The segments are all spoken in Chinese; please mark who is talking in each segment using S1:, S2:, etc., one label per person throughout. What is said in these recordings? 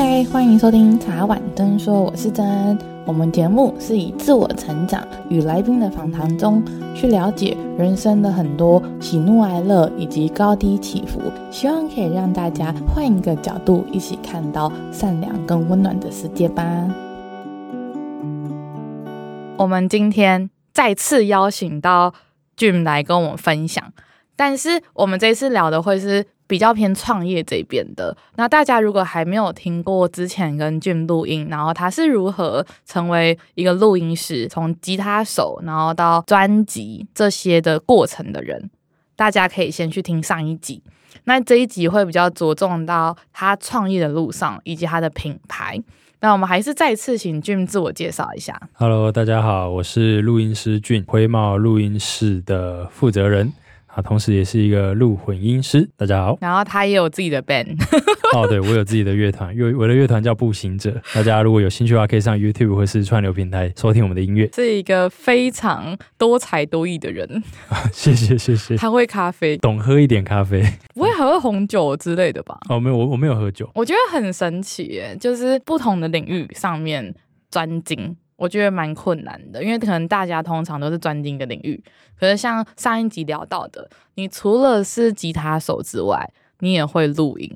S1: 嗨，欢迎收听茶碗蒸说，我是珍。我们节目是以自我成长与来宾的访谈中，去了解人生的很多喜怒哀乐以及高低起伏，希望可以让大家换一个角度，一起看到善良跟温暖的世界吧。我们今天再次邀请到 Jim 来跟我们分享，但是我们这次聊的会是。比较偏创业这边的，那大家如果还没有听过之前跟 Jim 录音，然后他是如何成为一个录音师，从吉他手然后到专辑这些的过程的人，大家可以先去听上一集。那这一集会比较着重到他创业的路上以及他的品牌。那我们还是再次请 Jim 自我介绍一下。
S2: Hello，大家好，我是录音师 Jim，辉懋录音室的负责人。啊，同时也是一个录混音师。大家好，
S1: 然后他也有自己的 band。
S2: 哦，对，我有自己的乐团，乐我的乐团叫步行者。大家如果有兴趣的话，可以上 YouTube 或是串流平台收听我们的音乐。
S1: 是一个非常多才多艺的人。
S2: 啊，谢谢谢谢。
S1: 他会咖啡，
S2: 懂喝一点咖啡，
S1: 不会喝红酒之类的吧？
S2: 哦，没有，我我没有喝酒。
S1: 我觉得很神奇耶，就是不同的领域上面专精。我觉得蛮困难的，因为可能大家通常都是专精的领域。可是像上一集聊到的，你除了是吉他手之外，你也会录音，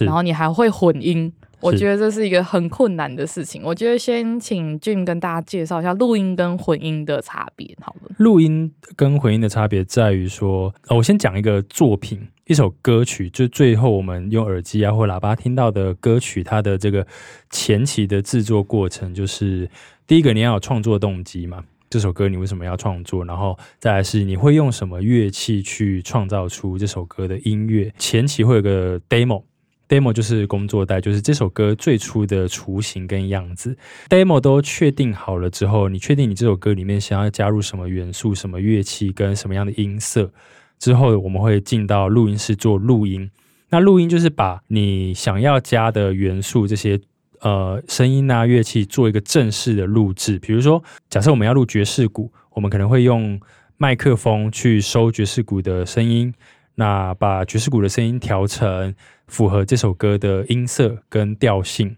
S1: 然后你还会混音。我觉得这是一个很困难的事情。我觉得先请 Jim 跟大家介绍一下录音跟混音的差别，好了。
S2: 录音跟混音的差别在于说，我先讲一个作品。一首歌曲，就最后我们用耳机啊或喇叭听到的歌曲，它的这个前期的制作过程，就是第一个你要有创作动机嘛，这首歌你为什么要创作？然后再来是你会用什么乐器去创造出这首歌的音乐？前期会有个 demo，demo 就是工作带，就是这首歌最初的雏形跟样子。demo 都确定好了之后，你确定你这首歌里面想要加入什么元素、什么乐器跟什么样的音色？之后我们会进到录音室做录音，那录音就是把你想要加的元素，这些呃声音啊乐器做一个正式的录制。比如说，假设我们要录爵士鼓，我们可能会用麦克风去收爵士鼓的声音，那把爵士鼓的声音调成符合这首歌的音色跟调性。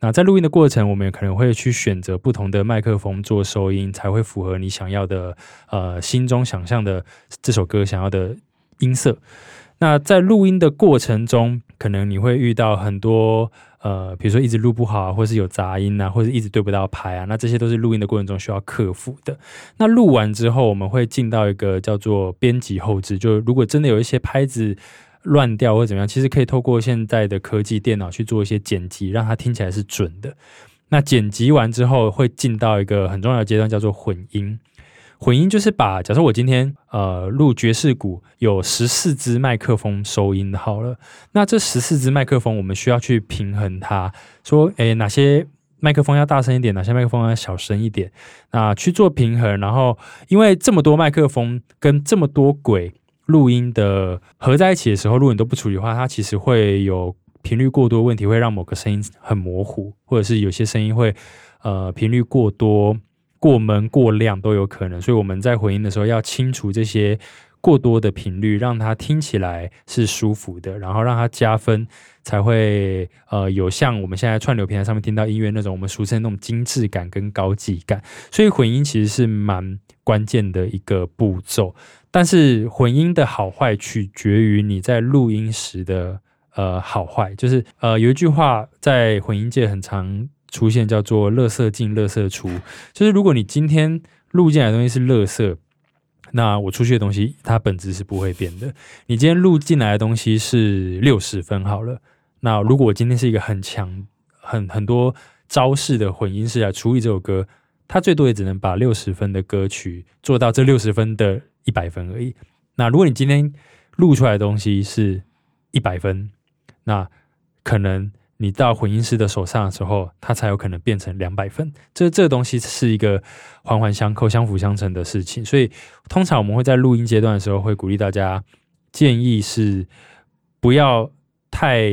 S2: 那在录音的过程，我们也可能会去选择不同的麦克风做收音，才会符合你想要的，呃，心中想象的这首歌想要的音色。那在录音的过程中，可能你会遇到很多，呃，比如说一直录不好啊，或是有杂音啊，或者一直对不到拍啊，那这些都是录音的过程中需要克服的。那录完之后，我们会进到一个叫做编辑后置，就如果真的有一些拍子。乱掉或怎么样，其实可以透过现在的科技电脑去做一些剪辑，让它听起来是准的。那剪辑完之后，会进到一个很重要的阶段，叫做混音。混音就是把，假设我今天呃录爵士鼓，有十四支麦克风收音好了，那这十四支麦克风，我们需要去平衡它，说，诶，哪些麦克风要大声一点，哪些麦克风要小声一点，那去做平衡。然后，因为这么多麦克风跟这么多轨。录音的合在一起的时候，如果你都不处理的话，它其实会有频率过多问题，会让某个声音很模糊，或者是有些声音会呃频率过多、过闷、过亮都有可能。所以我们在混音的时候要清除这些过多的频率，让它听起来是舒服的，然后让它加分，才会呃有像我们现在串流平台上面听到音乐那种我们俗称那种精致感跟高级感。所以混音其实是蛮关键的一个步骤。但是混音的好坏取决于你在录音时的呃好坏，就是呃有一句话在混音界很常出现，叫做“垃圾进，垃圾出”。就是如果你今天录进来的东西是垃圾，那我出去的东西它本质是不会变的。你今天录进来的东西是六十分好了，那如果我今天是一个很强、很很多招式的混音师来处理这首歌，它最多也只能把六十分的歌曲做到这六十分的。一百分而已。那如果你今天录出来的东西是一百分，那可能你到混音师的手上的时候，它才有可能变成两百分。这这个东西是一个环环相扣、相辅相成的事情。所以，通常我们会在录音阶段的时候，会鼓励大家建议是不要太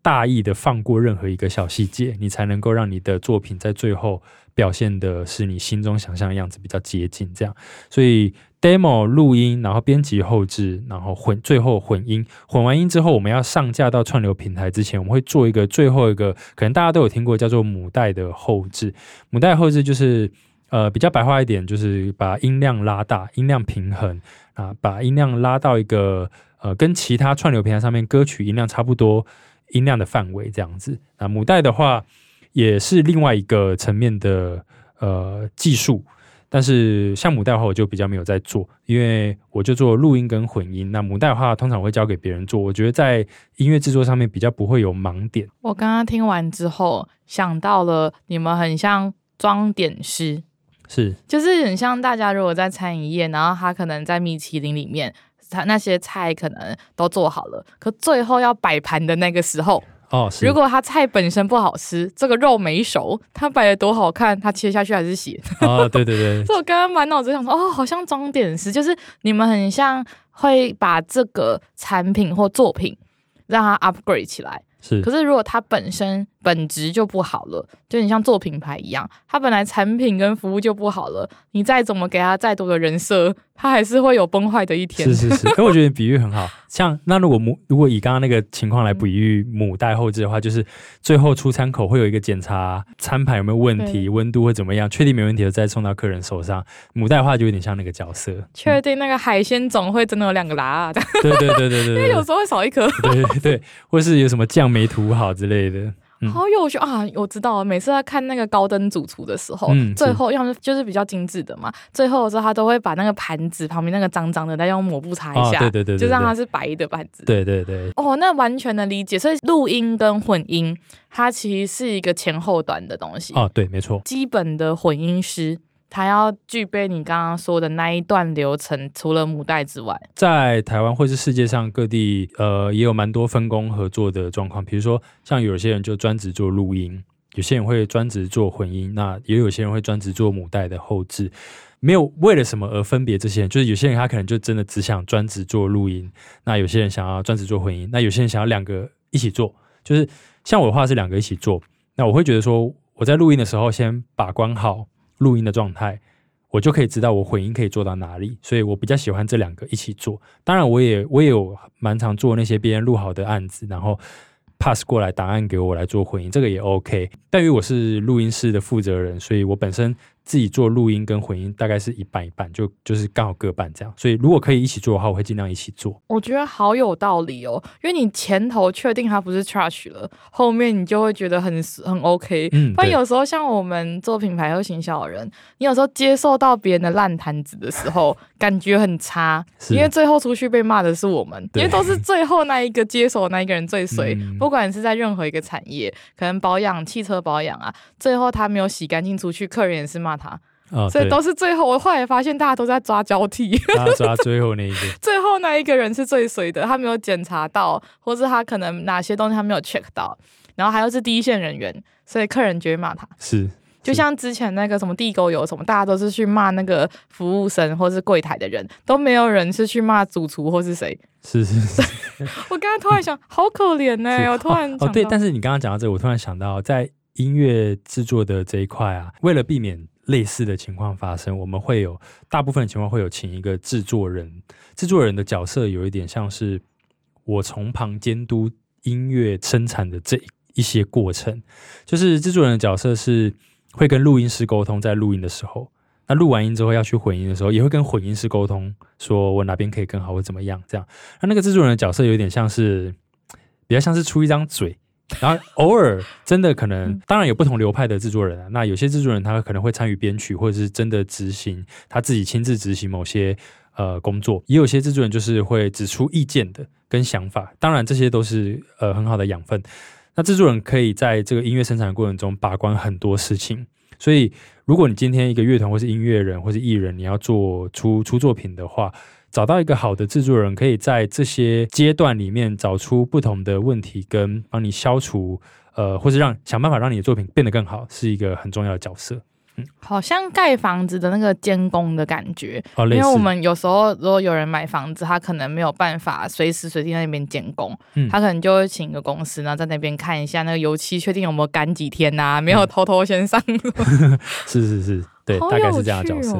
S2: 大意的放过任何一个小细节，你才能够让你的作品在最后表现的是你心中想象的样子，比较接近这样。所以 demo 录音，然后编辑后置，然后混，最后混音。混完音之后，我们要上架到串流平台之前，我们会做一个最后一个，可能大家都有听过叫做母带的后置。母带后置就是呃比较白话一点，就是把音量拉大，音量平衡啊，把音量拉到一个呃跟其他串流平台上面歌曲音量差不多音量的范围这样子。啊，母带的话也是另外一个层面的呃技术。但是像母带的话，我就比较没有在做，因为我就做录音跟混音。那母带的话，通常会交给别人做。我觉得在音乐制作上面比较不会有盲点。
S1: 我刚刚听完之后，想到了你们很像装点师，
S2: 是，
S1: 就是很像大家如果在餐饮业，然后他可能在米其林里面，他那些菜可能都做好了，可最后要摆盘的那个时候。
S2: 哦，
S1: 如果它菜本身不好吃，这个肉没熟，他摆的多好看，他切下去还是血。
S2: 哦，对对对。
S1: 所以我刚刚满脑子想说，哦，好像装点师，就是你们很像会把这个产品或作品让它 upgrade 起来。
S2: 是。
S1: 可是如果它本身本质就不好了，就你像做品牌一样，它本来产品跟服务就不好了，你再怎么给它再多的人设。它还是会有崩坏的一天。
S2: 是是是，因为我觉得比喻很好。像那如果母如果以刚刚那个情况来比喻母带后置的话，就是最后出餐口会有一个检查餐盘有没有问题，温度会怎么样，确定没问题了再送到客人手上。母带的话就有点像那个角色，
S1: 确定那个海鲜总会真的有两个拉啊？对
S2: 对对对对对，
S1: 因为有时候会少一颗。
S2: 对对对，或是有什么酱没涂好之类的。
S1: 嗯、好有趣啊！我知道了，每次在看那个高登主厨的时候，嗯、最后要是就是比较精致的嘛，最后的时候他都会把那个盘子旁边那个脏脏的再用抹布擦一下，
S2: 哦、对，对，对，对对对，
S1: 就让它是白的盘子。
S2: 对对对。
S1: 哦，那完全的理解。所以录音跟混音，它其实是一个前后端的东西。
S2: 哦，对，没错。
S1: 基本的混音师。他要具备你刚刚说的那一段流程，除了母带之外，在
S2: 台湾或是世界上各地，呃，也有蛮多分工合作的状况。比如说，像有些人就专职做录音，有些人会专职做混音，那也有些人会专职做母带的后制。没有为了什么而分别这些人，就是有些人他可能就真的只想专职做录音，那有些人想要专职做混音，那有些人想要两个一起做。就是像我的话是两个一起做，那我会觉得说我在录音的时候先把关好。录音的状态，我就可以知道我混音可以做到哪里，所以我比较喜欢这两个一起做。当然，我也我也有蛮常做那些别人录好的案子，然后 pass 过来档案给我来做混音，这个也 OK。但于我是录音室的负责人，所以我本身。自己做录音跟混音大概是一半一半，就就是刚好各半这样。所以如果可以一起做的话，我会尽量一起做。
S1: 我觉得好有道理哦，因为你前头确定它不是 trash 了，后面你就会觉得很很 OK。嗯，但有时候像我们做品牌和行销的人，你有时候接受到别人的烂摊子的时候，感觉很差，因为最后出去被骂的是我们，因为都是最后那一个接手的那一个人最衰。嗯，不管是在任何一个产业，可能保养汽车保养啊，最后他没有洗干净出去，客人也是骂。他，哦、所以都是最后。我后来发现，大家都在抓交替，
S2: 抓最后那一个。
S1: 最后那一个人是最衰的，他没有检查到，或是他可能哪些东西他没有 check 到，然后还有是第一线人员，所以客人就会骂他。
S2: 是，
S1: 就像之前那个什么地沟油什么，大家都是去骂那个服务生或是柜台的人，都没有人是去骂主厨或是谁。
S2: 是是是。
S1: 我刚刚突然想，好可怜呢、欸。我突然
S2: 哦，哦对，但是你刚刚讲到这个，我突然想到，在音乐制作的这一块啊，为了避免。类似的情况发生，我们会有大部分情况会有请一个制作人，制作人的角色有一点像是我从旁监督音乐生产的这一些过程，就是制作人的角色是会跟录音师沟通，在录音的时候，那录完音之后要去混音的时候，也会跟混音师沟通，说我哪边可以更好或怎么样这样。那那个制作人的角色有点像是比较像是出一张嘴。然后偶尔真的可能，当然有不同流派的制作人啊。那有些制作人他可能会参与编曲，或者是真的执行他自己亲自执行某些呃工作。也有些制作人就是会指出意见的跟想法。当然这些都是呃很好的养分。那制作人可以在这个音乐生产的过程中把关很多事情。所以如果你今天一个乐团或是音乐人或是艺人，你要做出出作品的话。找到一个好的制作人，可以在这些阶段里面找出不同的问题，跟帮你消除，呃，或是让想办法让你的作品变得更好，是一个很重要的角色。嗯，好像盖房子的那个监工的感觉，哦，因为我们有时候如果有人买房子，他可能没有办法随时随地在那边监工，嗯，他可能就会请一个公司，然后在那边看一下那个油漆，确定有没有干几天呐，啊，没有偷偷先上。是是是。对，大概是这样的角色。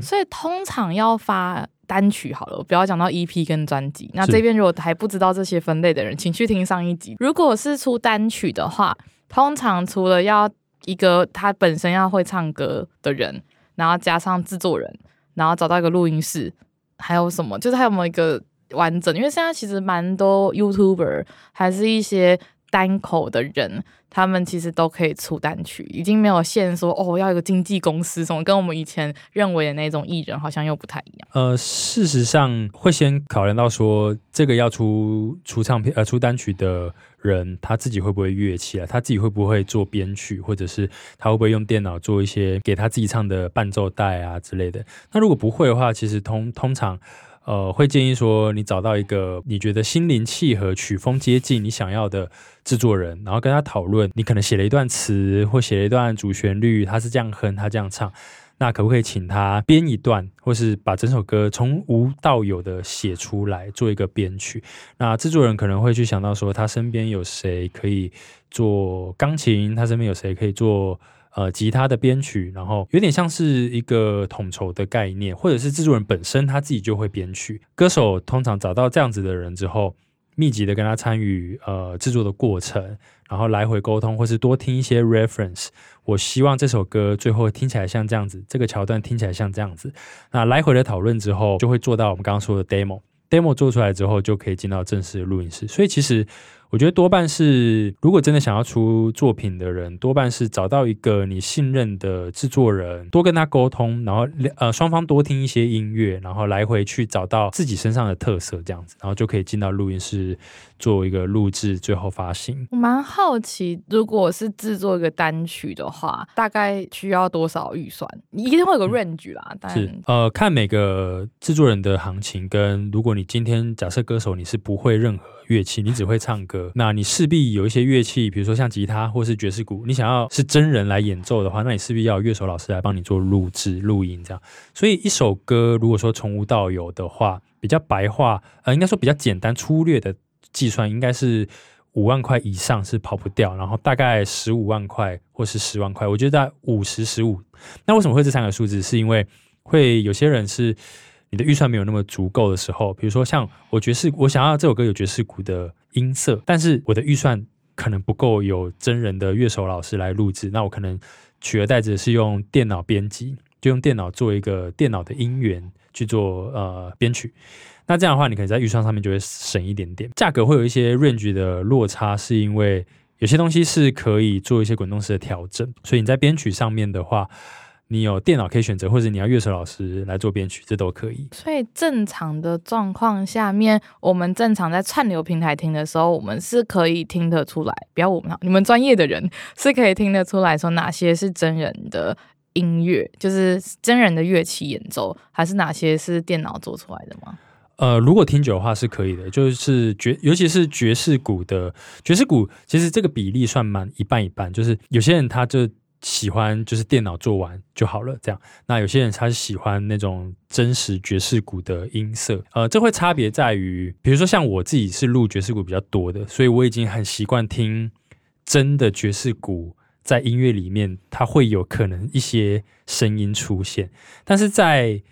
S1: 所以通常要发单曲好了，不要讲到 EP 跟专辑。那这边如果还不知道这些分类的人，请去听上一集。如果是出单曲的话，通常除了要一个他本身要会唱歌的人，然后加上制作人，然后找到一个录音室，还有什么？就是还有没有一个完整？因为现在其实蛮多 YouTuber 还是一些单口的人。他们其实都可以出单曲，已经没有限说哦，要一个经纪公司什么，跟我们以前认为的那种艺人好像又不太一样。
S2: 呃，事实上会先考量到说，这个要出出唱片呃出单曲的人，他自己会不会乐器啊？他自己会不会做编曲，或者是他会不会用电脑做一些给他自己唱的伴奏带啊之类的？那如果不会的话，其实通通常。呃，会建议说，你找到一个你觉得心灵契合、曲风接近你想要的制作人，然后跟他讨论。你可能写了一段词或写了一段主旋律，他是这样哼，他这样唱，那可不可以请他编一段，或是把整首歌从无到有的写出来，做一个编曲？那制作人可能会去想到说，他身边有谁可以做钢琴，他身边有谁可以做。呃，吉他的编曲，然后有点像是一个统筹的概念，或者是制作人本身他自己就会编曲。歌手通常找到这样子的人之后，密集的跟他参与呃制作的过程，然后来回沟通，或是多听一些 reference。我希望这首歌最后听起来像这样子，这个桥段听起来像这样子。那来回的讨论之后，就会做到我们刚刚说的 demo。demo 做出来之后，就可以进到正式的录音室。所以其实。我觉得多半是，如果真的想要出作品的人，多半是找到一个你信任的制作人，多跟他沟通，然后呃双方多听一些音乐，然后来回去找到自己身上的特色，这样子，然后就可以进到录音室做一个录制，最后发行。
S1: 我蛮好奇，如果是制作一个单曲的话，大概需要多少预算？一定会有个 range 啦，嗯、但
S2: 是呃看每个制作人的行情，跟如果你今天假设歌手你是不会任何。乐器，你只会唱歌，那你势必有一些乐器，比如说像吉他或是爵士鼓，你想要是真人来演奏的话，那你势必要有乐手老师来帮你做录制、录音这样。所以一首歌如果说从无到有的话，比较白话，呃，应该说比较简单粗略的计算，应该是五万块以上是跑不掉，然后大概十五万块或是十万块，我觉得在五十、十五。那为什么会这三个数字？是因为会有些人是。你的预算没有那么足够的时候，比如说像我爵士，我想要这首歌有爵士鼓的音色，但是我的预算可能不够有真人的乐手老师来录制，那我可能取而代之是用电脑编辑，就用电脑做一个电脑的音源去做呃编曲。那这样的话，你可能在预算上面就会省一点点，价格会有一些 range 的落差，是因为有些东西是可以做一些滚动式的调整，所以你在编曲上面的话。你有电脑可以选择，或者你要乐手老师来做编曲，这都可以。
S1: 所以正常的状况下面，我们正常在串流平台听的时候，我们是可以听得出来。不要我们，你们专业的人是可以听得出来说哪些是真人的音乐，就是真人的乐器演奏，还是哪些是电脑做出来的吗？
S2: 呃，如果听久的话是可以的，就是爵，尤其是爵士鼓的爵士鼓，其实这个比例算蛮一半一半，就是有些人他就。喜欢就是电脑做完就好了，这样。那有些人他是喜欢那种真实爵士鼓的音色，呃，这会差别在于，比如说像我自己是录爵士鼓比较多的，所以我已经很习惯听真的爵士鼓在音乐里面，它会有可能一些声音出现，但是在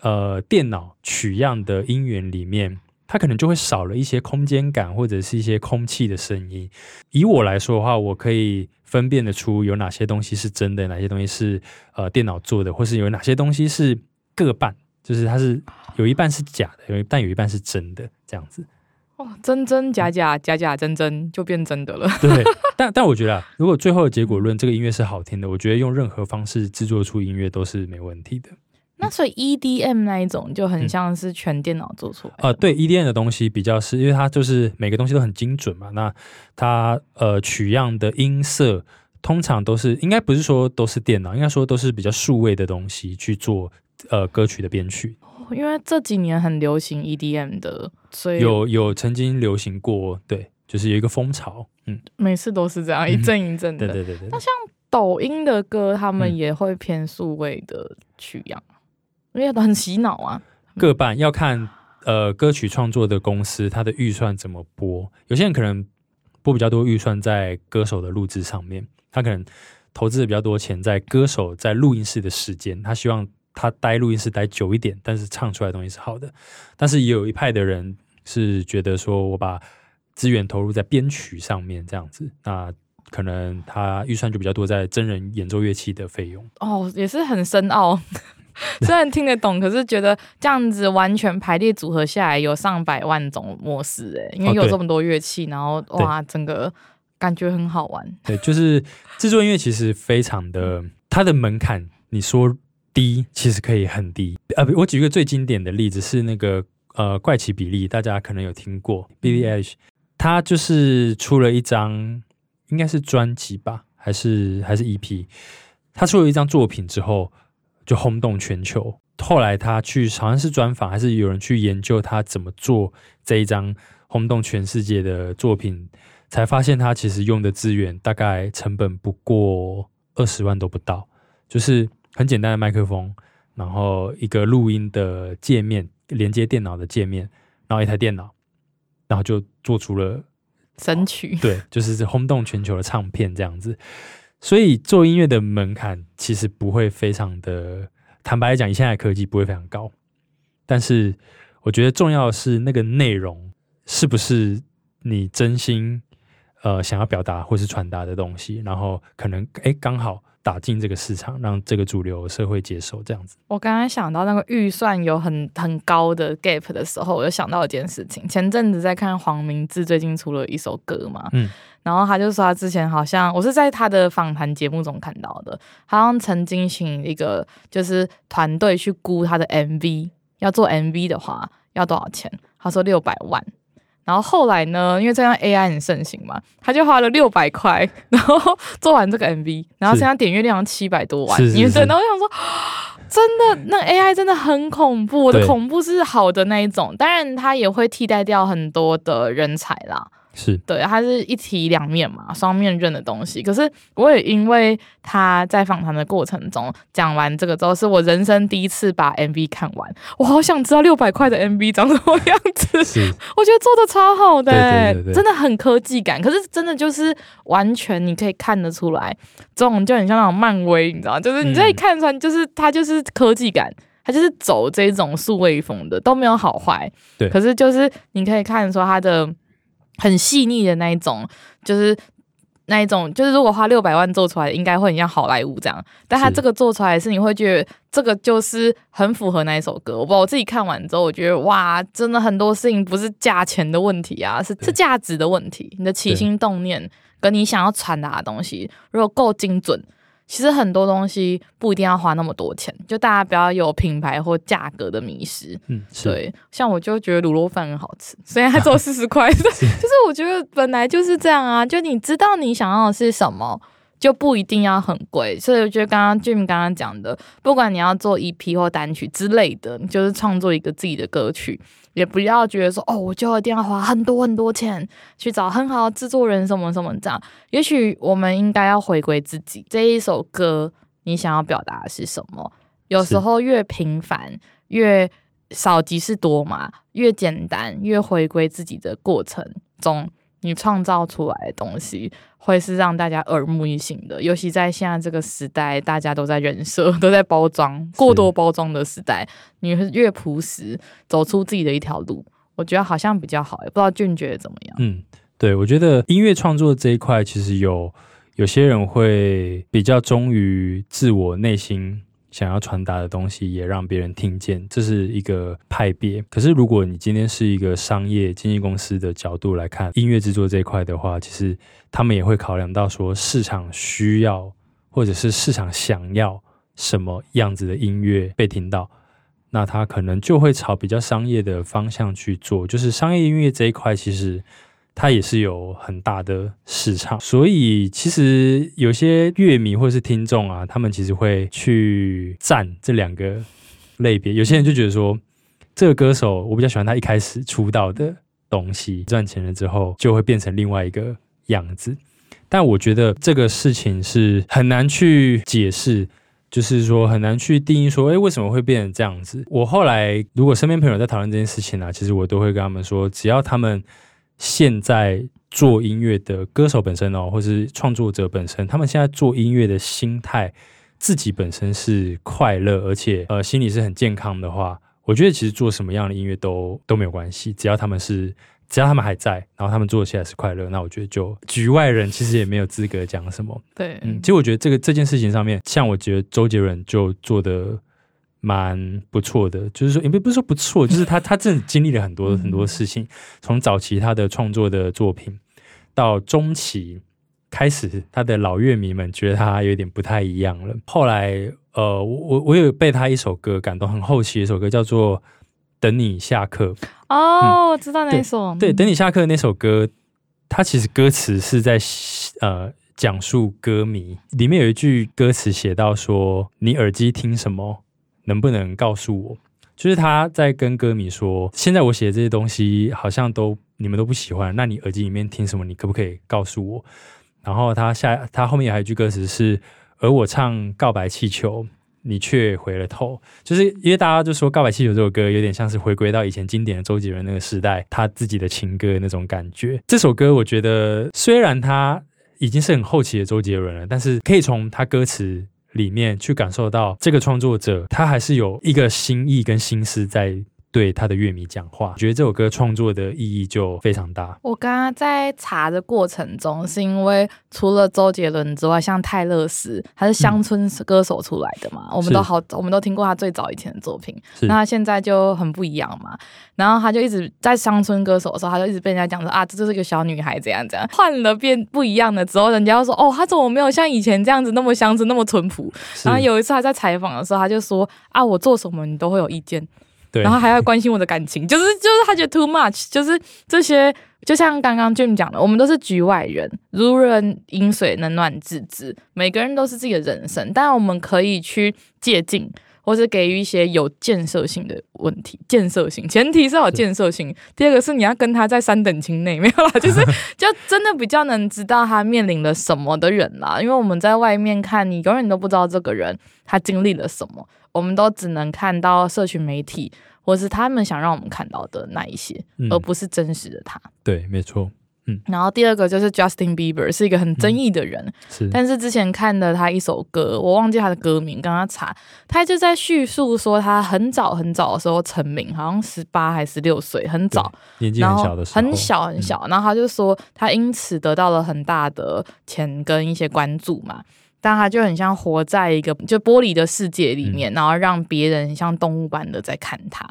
S2: 呃电脑取样的音源里面，它可能就会少了一些空间感或者是一些空气的声音。以我来说的话，我可以。分辨得出有哪些东西是真的，哪些东西是呃电脑做的，或是有哪些东西是各半，就是它是有一半是假的，有一但有一半是真的这样子。
S1: 哇，真真假假，假假真真，就变真的了。
S2: 对，但 但我觉得啊，如果最后的结果论这个音乐是好听的，我觉得用任何方式制作出音乐都是没问题的。
S1: 那所以 EDM 那一种就很像是全电脑做出来的。
S2: 呃，对，EDM 的东西比较是因为它就是每个东西都很精准嘛。那它呃取样的音色通常都是应该不是说都是电脑，应该说都是比较数位的东西去做呃歌曲的编曲。
S1: 因为这几年很流行 EDM 的，所以
S2: 有有曾经流行过，对，就是有一个风潮，嗯，
S1: 每次都是这样一阵一阵的。
S2: 对对对对。
S1: 那像抖音的歌，他们也会偏数位的取样。嗯因为都很洗脑啊，
S2: 各半要看呃歌曲创作的公司它的预算怎么拨，有些人可能拨比较多预算在歌手的录制上面，他可能投资的比较多钱在歌手在录音室的时间，他希望他待录音室待久一点，但是唱出来的东西是好的。但是也有一派的人是觉得说，我把资源投入在编曲上面这样子，那可能他预算就比较多在真人演奏乐器的费用。
S1: 哦，也是很深奥。虽然听得懂，可是觉得这样子完全排列组合下来有上百万种模式哎，因为有这么多乐器，然后哇，整个感觉很好玩。
S2: 对，就是制作音乐其实非常的，它的门槛你说低，其实可以很低。呃，我举一个最经典的例子是那个呃怪奇比利，大家可能有听过 Billie Eilish，他就是出了一张应该是专辑吧，还是还是 EP，他出了一张作品之后。就轰动全球。后来他去好像是专访，还是有人去研究他怎么做这一张轰动全世界的作品，才发现他其实用的资源大概成本不过二十万都不到，就是很简单的麦克风，然后一个录音的界面，连接电脑的界面，然后一台电脑，然后就做出了
S1: 神曲。
S2: 对，就是轰动全球的唱片这样子。所以做音乐的门槛其实不会非常的，坦白来讲，以现在的科技不会非常高。但是我觉得重要的是那个内容是不是你真心呃想要表达或是传达的东西，然后可能哎刚好打进这个市场，让这个主流社会接受这样子。
S1: 我刚刚想到那个预算有很很高的 gap 的时候，我就想到一件事情。前阵子在看黄明志最近出了一首歌嘛，嗯。然后他就说，他之前好像我是在他的访谈节目中看到的，好像曾经请一个就是团队去估他的 MV，要做 MV 的话要多少钱？他说六百万。然后后来呢，因为这样 AI 很盛行嘛，他就花了六百块，然后做完这个 MV，然后现在点阅量七百多万。你真的，我想说，真的，那 AI 真的很恐怖。我的恐怖是好的那一种，当然它也会替代掉很多的人才啦。
S2: 是
S1: 对，它是一体两面嘛，双面刃的东西。可是我也因为他在访谈的过程中讲完这个之后，是我人生第一次把 MV 看完，我好想知道六百块的 MV 长什么样子。是，我觉得做的超好的，对对对对，真的很科技感。可是真的就是完全你可以看得出来，这种就很像那种漫威，你知道，就是你可以看出来，就是它就是科技感，它就是走这种数位风的，都没有好坏。
S2: 对，
S1: 可是就是你可以看出它的。很细腻的那一种，就是那一种，就是如果花六百万做出来，应该会很像好莱坞这样。但他这个做出来是，你会觉得这个就是很符合那一首歌。我不知道我自己看完之后，我觉得哇，真的很多事情不是价钱的问题啊，是是价值的问题。你的起心动念跟你想要传达的东西，如果够精准。其实很多东西不一定要花那么多钱，就大家不要有品牌或价格的迷失。
S2: 嗯，
S1: 对，像我就觉得卤肉饭很好吃，虽然它只有四十块，就是我觉得本来就是这样啊，就你知道你想要的是什么。就不一定要很贵，所以我觉得刚刚 Jim 刚刚讲的，不管你要做 EP 或单曲之类的，你就是创作一个自己的歌曲，也不要觉得说哦，我就一定要花很多很多钱去找很好的制作人什么什么这样。也许我们应该要回归自己，这一首歌你想要表达的是什么？有时候越平凡越少即是多嘛，越简单越回归自己的过程中。你创造出来的东西会是让大家耳目一新的，尤其在现在这个时代，大家都在人设、都在包装、过多包装的时代，你越朴实，走出自己的一条路，我觉得好像比较好。也不知道俊觉得怎么样？
S2: 嗯，对，我觉得音乐创作这一块，其实有有些人会比较忠于自我内心。想要传达的东西也让别人听见，这是一个派别。可是，如果你今天是一个商业经纪公司的角度来看音乐制作这一块的话，其实他们也会考量到说市场需要或者是市场想要什么样子的音乐被听到，那他可能就会朝比较商业的方向去做。就是商业音乐这一块，其实。它也是有很大的市场，所以其实有些乐迷或是听众啊，他们其实会去赞这两个类别。有些人就觉得说，这个歌手我比较喜欢他一开始出道的东西，赚钱了之后就会变成另外一个样子。但我觉得这个事情是很难去解释，就是说很难去定义说，诶，为什么会变成这样子？我后来如果身边朋友在讨论这件事情呢，其实我都会跟他们说，只要他们。现在做音乐的歌手本身哦，或是创作者本身，他们现在做音乐的心态，自己本身是快乐，而且呃心里是很健康的话，我觉得其实做什么样的音乐都都没有关系，只要他们是。只要他们还在，然后他们做起来是快乐，那我觉得就局外人其实也没有资格讲什么。
S1: 对，
S2: 嗯，其实我觉得这个这件事情上面，像我觉得周杰伦就做的蛮不错的，就是说也不不是说不错，就是他他真的经历了很多很多事情，从早期他的创作的作品，到中期开始他的老乐迷们觉得他有点不太一样了。后来呃，我我有被他一首歌感动，很后期的一首歌叫做。等你下课
S1: 哦，嗯、我知道那首。
S2: 对，对，等你下课那首歌，它其实歌词是在呃讲述歌迷，里面有一句歌词写到说：“你耳机听什么？能不能告诉我？”就是他在跟歌迷说：“现在我写的这些东西好像都你们都不喜欢，那你耳机里面听什么？你可不可以告诉我？”然后他下他后面还有一句歌词是：“而我唱告白气球。”你却回了头，就是因为大家就说《告白气球》这首歌有点像是回归到以前经典的周杰伦那个时代，他自己的情歌那种感觉。这首歌我觉得虽然他已经是很后期的周杰伦了，但是可以从他歌词里面去感受到这个创作者他还是有一个心意跟心思在。对他的乐迷讲话，觉得这首歌创作的意义就非常大。
S1: 我刚刚在查的过程中，是因为除了周杰伦之外，像泰勒斯，他是乡村歌手出来的嘛，嗯、我们都好，我们都听过他最早以前的作品。那他现在就很不一样嘛，然后他就一直在乡村歌手的时候，他就一直被人家讲说啊，这就是个小女孩这样怎样。换了变不一样的之后，人家就说哦，他怎么没有像以前这样子那么乡村那么淳朴？然后有一次他在采访的时候，他就说啊，我做什么你都会有意见。对，然后还要关心我的感情，就是就是他觉得 too much，就是这些，就像刚刚 Jim 讲的，我们都是局外人，如人饮水，冷暖自知。每个人都是自己的人生，但我们可以去借镜，或是给予一些有建设性的问题。建设性，前提是要有建设性。第二个是你要跟他在三等亲内，没有啦，就是 就真的比较能知道他面临了什么的人啦。因为我们在外面看，你永远都不知道这个人他经历了什么。我们都只能看到社群媒体，或是他们想让我们看到的那一些，嗯、而不是真实的他。
S2: 对，没错。嗯。
S1: 然后第二个就是 Justin Bieber，是一个很争议的人。嗯、是。但是之前看的他一首歌，我忘记他的歌名，刚刚查，他就在叙述说他很早很早的时候成名，好像十八还是十六岁，很早，
S2: 年纪很小的时候，
S1: 很小很小。嗯、然后他就说他因此得到了很大的钱跟一些关注嘛。但他就很像活在一个就玻璃的世界里面，嗯、然后让别人像动物般的在看他，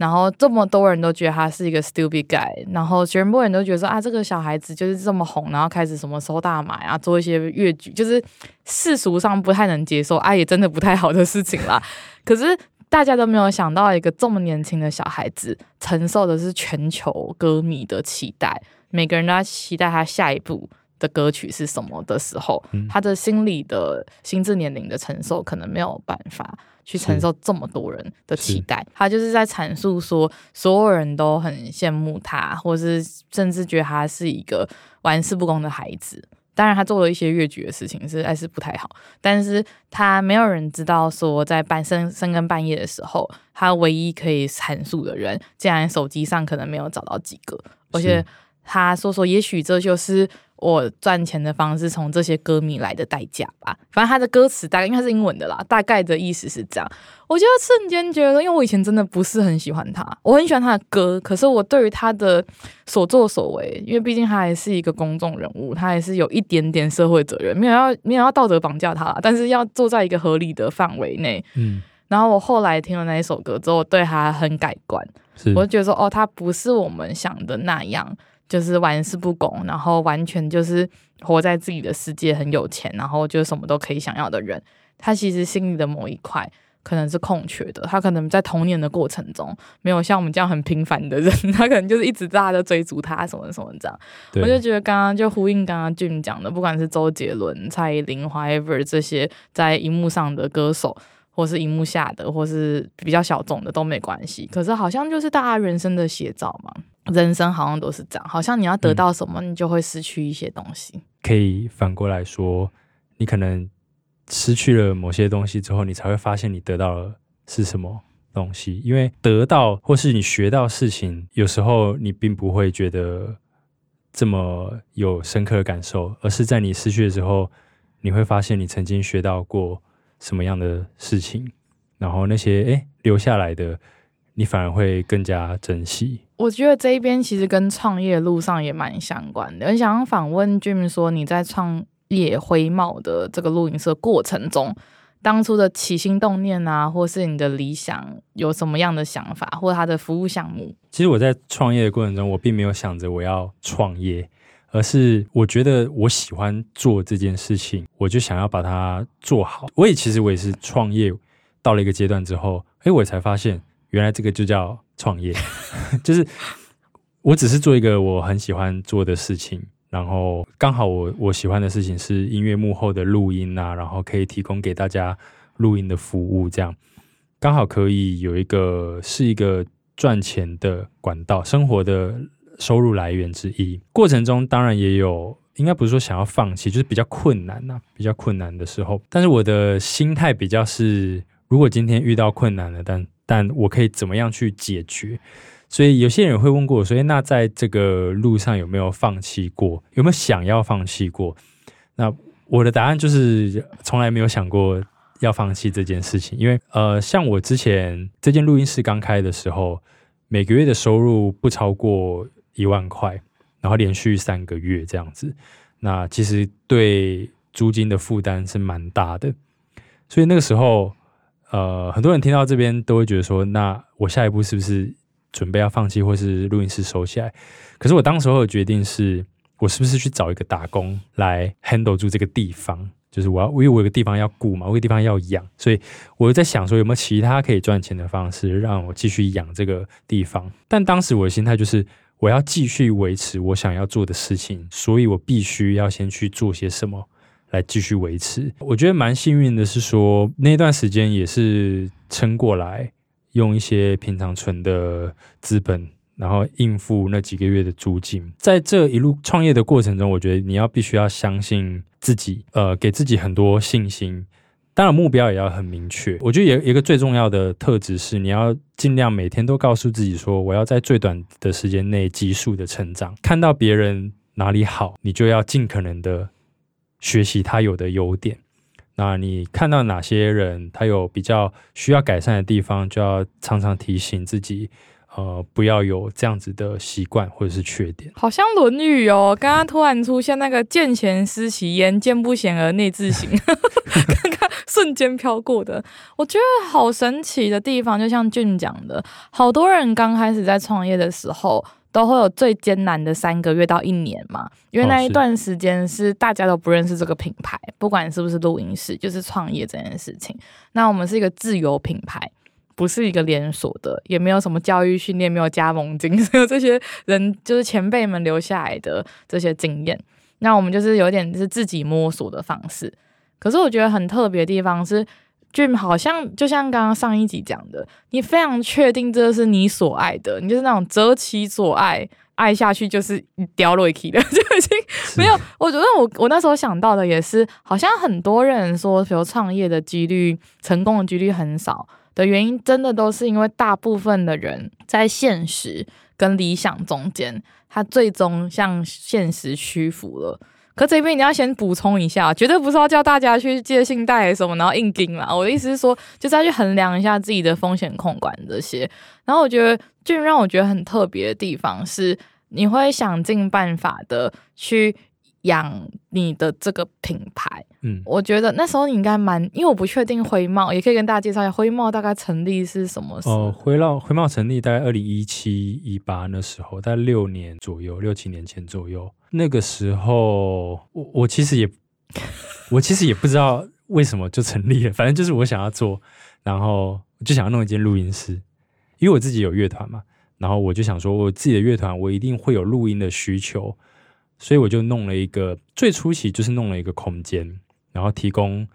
S1: 然后这么多人都觉得他是一个 stupid guy，然后全部人都觉得说啊，这个小孩子就是这么红，然后开始什么收大买啊，做一些越剧，就是世俗上不太能接受，啊，也真的不太好的事情啦。可是大家都没有想到，一个这么年轻的小孩子承受的是全球歌迷的期待，每个人都在期待他下一步的歌曲是什么的时候，嗯、他的心理的心智年龄的承受可能没有办法去承受这么多人的期待。他就是在阐述说，所有人都很羡慕他，或是甚至觉得他是一个玩世不恭的孩子。当然，他做了一些越矩的事情，是还是不太好。但是他没有人知道说，在半深深更半夜的时候，他唯一可以阐述的人，竟然手机上可能没有找到几个，而且他说说，也许这就是。我赚钱的方式从这些歌迷来的代价吧，反正他的歌词大概应该是英文的啦，大概的意思是这样。我就瞬间觉得，因为我以前真的不是很喜欢他，我很喜欢他的歌，可是我对于他的所作所为，因为毕竟他还是一个公众人物，他还是有一点点社会责任，没有要没有要道德绑架他啦，但是要坐在一个合理的范围内。嗯，然后我后来听了那一首歌之后，我对他很改观，我就觉得说，哦，他不是我们想的那样。就是玩世不恭，然后完全就是活在自己的世界，很有钱，然后就什么都可以想要的人。他其实心里的某一块可能是空缺的，他可能在童年的过程中没有像我们这样很平凡的人，他可能就是一直大家都追逐他什么什么这样。我就觉得刚刚就呼应刚刚 Jim 讲的，不管是周杰伦、蔡依林、whatever 这些在荧幕上的歌手，或是荧幕下的，或是比较小众的都没关系。可是好像就是大家人生的写照嘛。人生好像都是这样，好像你要得到什么，你就会失去一些东西。嗯，
S2: 可以反过来说，你可能失去了某些东西之后，你才会发现你得到了是什么东西。因为得到或是你学到事情，有时候你并不会觉得这么有深刻的感受，而是在你失去的时候，你会发现你曾经学到过什么样的事情，然后那些诶留下来的，你反而会更加珍惜。
S1: 我觉得这一边其实跟创业路上也蛮相关的。我想要访问 Jim 说，你在创业灰帽的这个录音室过程中，当初的起心动念啊，或是你的理想有什么样的想法，或他的服务项目？
S2: 其实我在创业的过程中，我并没有想着我要创业，而是我觉得我喜欢做这件事情，我就想要把它做好。我也其实我也是创业到了一个阶段之后，哎，我才发现原来这个就叫创业，就是我只是做一个我很喜欢做的事情。然后刚好我我喜欢的事情是音乐幕后的录音啊，然后可以提供给大家录音的服务，这样刚好可以有一个是一个赚钱的管道，生活的收入来源之一。过程中当然也有，应该不是说想要放弃，就是比较困难呐、比较困难的时候。但是我的心态比较是，如果今天遇到困难了，但但我可以怎么样去解决？所以有些人会问过我，说那在这个路上有没有放弃过？有没有想要放弃过？那我的答案就是从来没有想过要放弃这件事情。因为呃，像我之前这间录音室刚开的时候，每个月的收入不超过一万块，然后连续三个月这样子，那其实对租金的负担是蛮大的。所以那个时候，呃，很多人听到这边都会觉得说，那我下一步是不是？准备要放弃，或是录音室收起来。可是我当时候的决定是，我是不是去找一个打工来 handle 住这个地方？就是我要，因为我有个地方要顾嘛，我有个地方要养，所以我在想说有没有其他可以赚钱的方式，让我继续养这个地方。但当时我的心态就是，我要继续维持我想要做的事情，所以我必须要先去做些什么来继续维持。我觉得蛮幸运的是说，那段时间也是撑过来。用一些平常存的资本，然后应付那几个月的租金。在这一路创业的过程中，我觉得你要必须要相信自己，呃，给自己很多信心。当然，目标也要很明确。我觉得有一个最重要的特质是，你要尽量每天都告诉自己说，我要在最短的时间内急速的成长。看到别人哪里好，你就要尽可能的学习他有的优点。那你看到哪些人他有比较需要改善的地方，就要常常提醒自己，呃，不要有这样子的习惯或者是缺点。
S1: 好像《论语》哦，刚刚突然出现那个“见贤思齐焉，见不贤而内自省”，刚刚瞬间飘过的，我觉得好神奇的地方，就像俊讲的，好多人刚开始在创业的时候。都会有最艰难的三个月到一年嘛，因为那一段时间是大家都不认识这个品牌，不管是不是录音室，就是创业这件事情。那我们是一个自由品牌，不是一个连锁的，也没有什么教育训练，没有加盟金，只有这些人就是前辈们留下来的这些经验。那我们就是有点是自己摸索的方式。可是我觉得很特别的地方是。好像就像刚刚上一集讲的，你非常确定这是你所爱的，你就是那种择其所爱，爱下去就是掉落去的，就已经没有。我觉得我我那时候想到的也是，好像很多人说，比如创业的几率、成功的几率很少的原因，真的都是因为大部分的人在现实跟理想中间，他最终向现实屈服了。可这边你要先补充一下，绝对不是要叫大家去借信贷什么，然后硬盯啦。我的意思是说，就是要去衡量一下自己的风险控管这些。然后我觉得，最让我觉得很特别的地方是，你会想尽办法的去养你的这个品牌。嗯，我觉得那时候你应该蛮，因为我不确定灰帽，也可以跟大家介绍一下灰帽大概成立是什么时候？
S2: 哦，辉懋辉懋成立大概二零一七一八那时候，大概六年左右，六七年前左右。那个时候，我我其实也，我其实也不知道为什么就成立了。反正就是我想要做，然后就想要弄一间录音室，因为我自己有乐团嘛。然后我就想说，我自己的乐团，我一定会有录音的需求，所以我就弄了一个，最初期就是弄了一个空间，然后提供，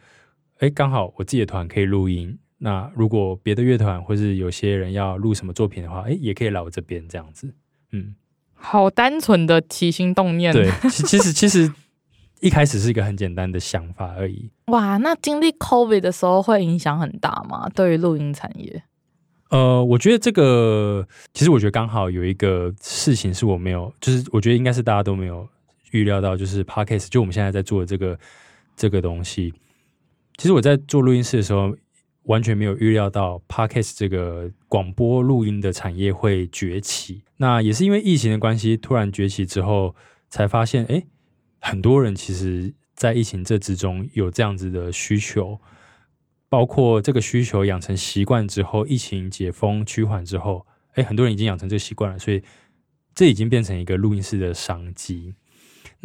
S2: 哎，刚好我自己的团可以录音。那如果别的乐团或是有些人要录什么作品的话，哎，也可以来我这边这样子，嗯。
S1: 好单纯的起心动念，
S2: 对，其其实其实一开始是一个很简单的想法而已。
S1: 哇，那经历 COVID 的时候会影响很大吗？对于录音产业？
S2: 呃，我觉得这个其实我觉得刚好有一个事情是我没有，就是我觉得应该是大家都没有预料到，就是 Podcast 就我们现在在做的这个这个东西。其实我在做录音室的时候，完全没有预料到 Podcast 这个广播录音的产业会崛起。那也是因为疫情的关系，突然崛起之后，才发现，哎，很多人其实，在疫情这之中有这样子的需求。包括这个需求养成习惯之后，疫情解封趋缓之后，哎，很多人已经养成这个习惯了，所以这已经变成一个录音室的商机。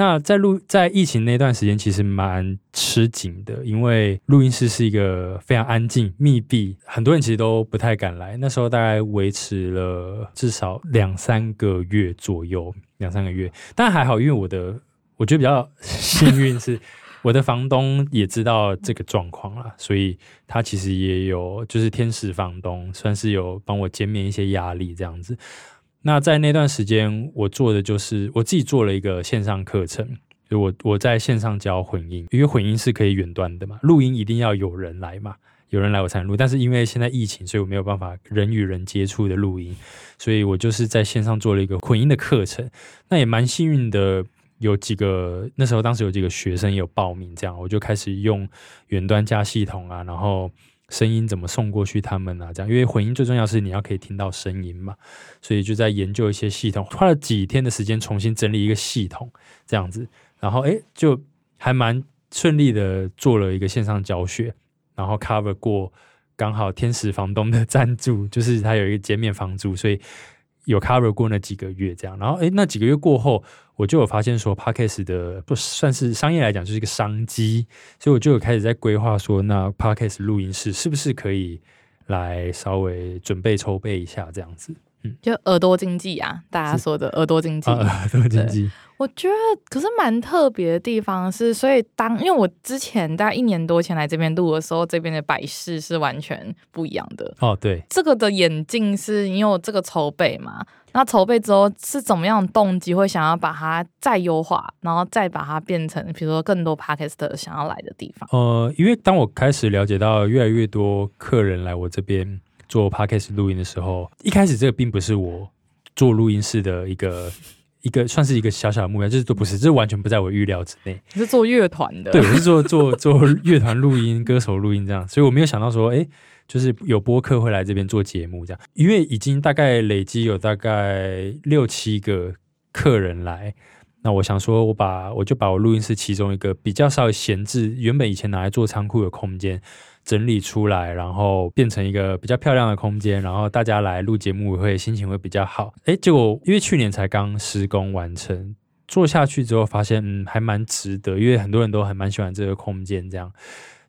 S2: 那在录在疫情那段时间，其实蛮吃紧的，因为录音室是一个非常安静、密闭，很多人其实都不太敢来。那时候大概维持了至少两三个月左右，两三个月，但还好，因为我的我觉得比较幸运是。我的房东也知道这个状况了，所以他其实也有，就是天使房东，算是有帮我减免一些压力这样子。那在那段时间，我做的就是我自己做了一个线上课程，就我我在线上教混音，因为混音是可以远端的嘛，录音一定要有人来嘛，有人来我才能录。但是因为现在疫情，所以我没有办法人与人接触的录音，所以我就是在线上做了一个混音的课程。那也蛮幸运的。有几个那时候，当时有几个学生有报名，这样我就开始用远端加系统啊，然后声音怎么送过去他们啊，这样因为混音最重要是你要可以听到声音嘛，所以就在研究一些系统，花了几天的时间重新整理一个系统，这样子，然后诶就还蛮顺利的做了一个线上教学，然后 cover 过刚好天使房东的赞助，就是他有一个减免房租，所以。有 cover 过那几个月这样，然后诶，那几个月过后，我就有发现说，parkes 的不算是商业来讲就是一个商机，所以我就有开始在规划说，那 parkes 录音室是不是可以来稍微准备筹备一下这样子。嗯，
S1: 就耳朵经济啊，大家说的耳朵经济，
S2: 啊、耳朵经济。
S1: 我觉得可是蛮特别的地方是，所以当因为我之前大概一年多前来这边录的时候，这边的摆饰是完全不一样的。
S2: 哦，对，
S1: 这个的眼镜是因为我这个筹备嘛，那筹备之后是怎么样的动机会想要把它再优化，然后再把它变成比如说更多 Podcast 想要来的地方。
S2: 呃，因为当我开始了解到越来越多客人来我这边。做 podcast 录音的时候，一开始这个并不是我做录音室的一个一个算是一个小小的目标，就是都不是，这完全不在我预料之内。
S1: 你是做乐团的？
S2: 对，我是做做做乐团录音、歌手录音这样，所以我没有想到说，哎，就是有播客会来这边做节目这样，因为已经大概累积有大概六七个客人来，那我想说，我把我就把我录音室其中一个比较稍微闲置，原本以前拿来做仓库的空间。整理出来，然后变成一个比较漂亮的空间，然后大家来录节目会心情会比较好。哎，结果因为去年才刚施工完成，做下去之后发现，嗯，还蛮值得，因为很多人都还蛮喜欢这个空间，这样，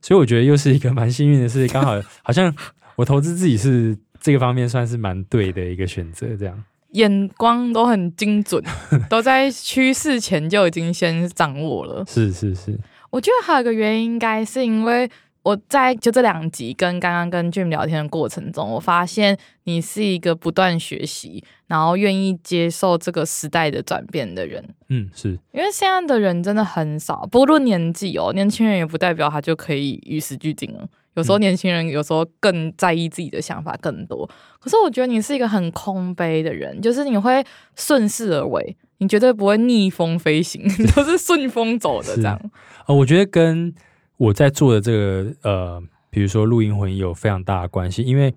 S2: 所以我觉得又是一个蛮幸运的事，刚好好像我投资自己是这个方面算是蛮对的一个选择，这样。
S1: 眼光都很精准，都在趋势前就已经先掌握了。
S2: 是是是，
S1: 我觉得还有一个原因，应该是因为。我在就这两集跟刚刚跟 Jim 聊天的过程中，我发现你是一个不断学习，然后愿意接受这个时代的转变的人。
S2: 嗯，是因
S1: 为现在的人真的很少，不论年纪哦，年轻人也不代表他就可以与时俱进了。有时候年轻人有时候更在意自己的想法更多。可是我觉得你是一个很空杯的人，就是你会顺势而为，你绝对不会逆风飞行，都是顺风走的这样。
S2: 哦，我觉得跟。我在做的这个呃，比如说录音混音有非常大的关系，因为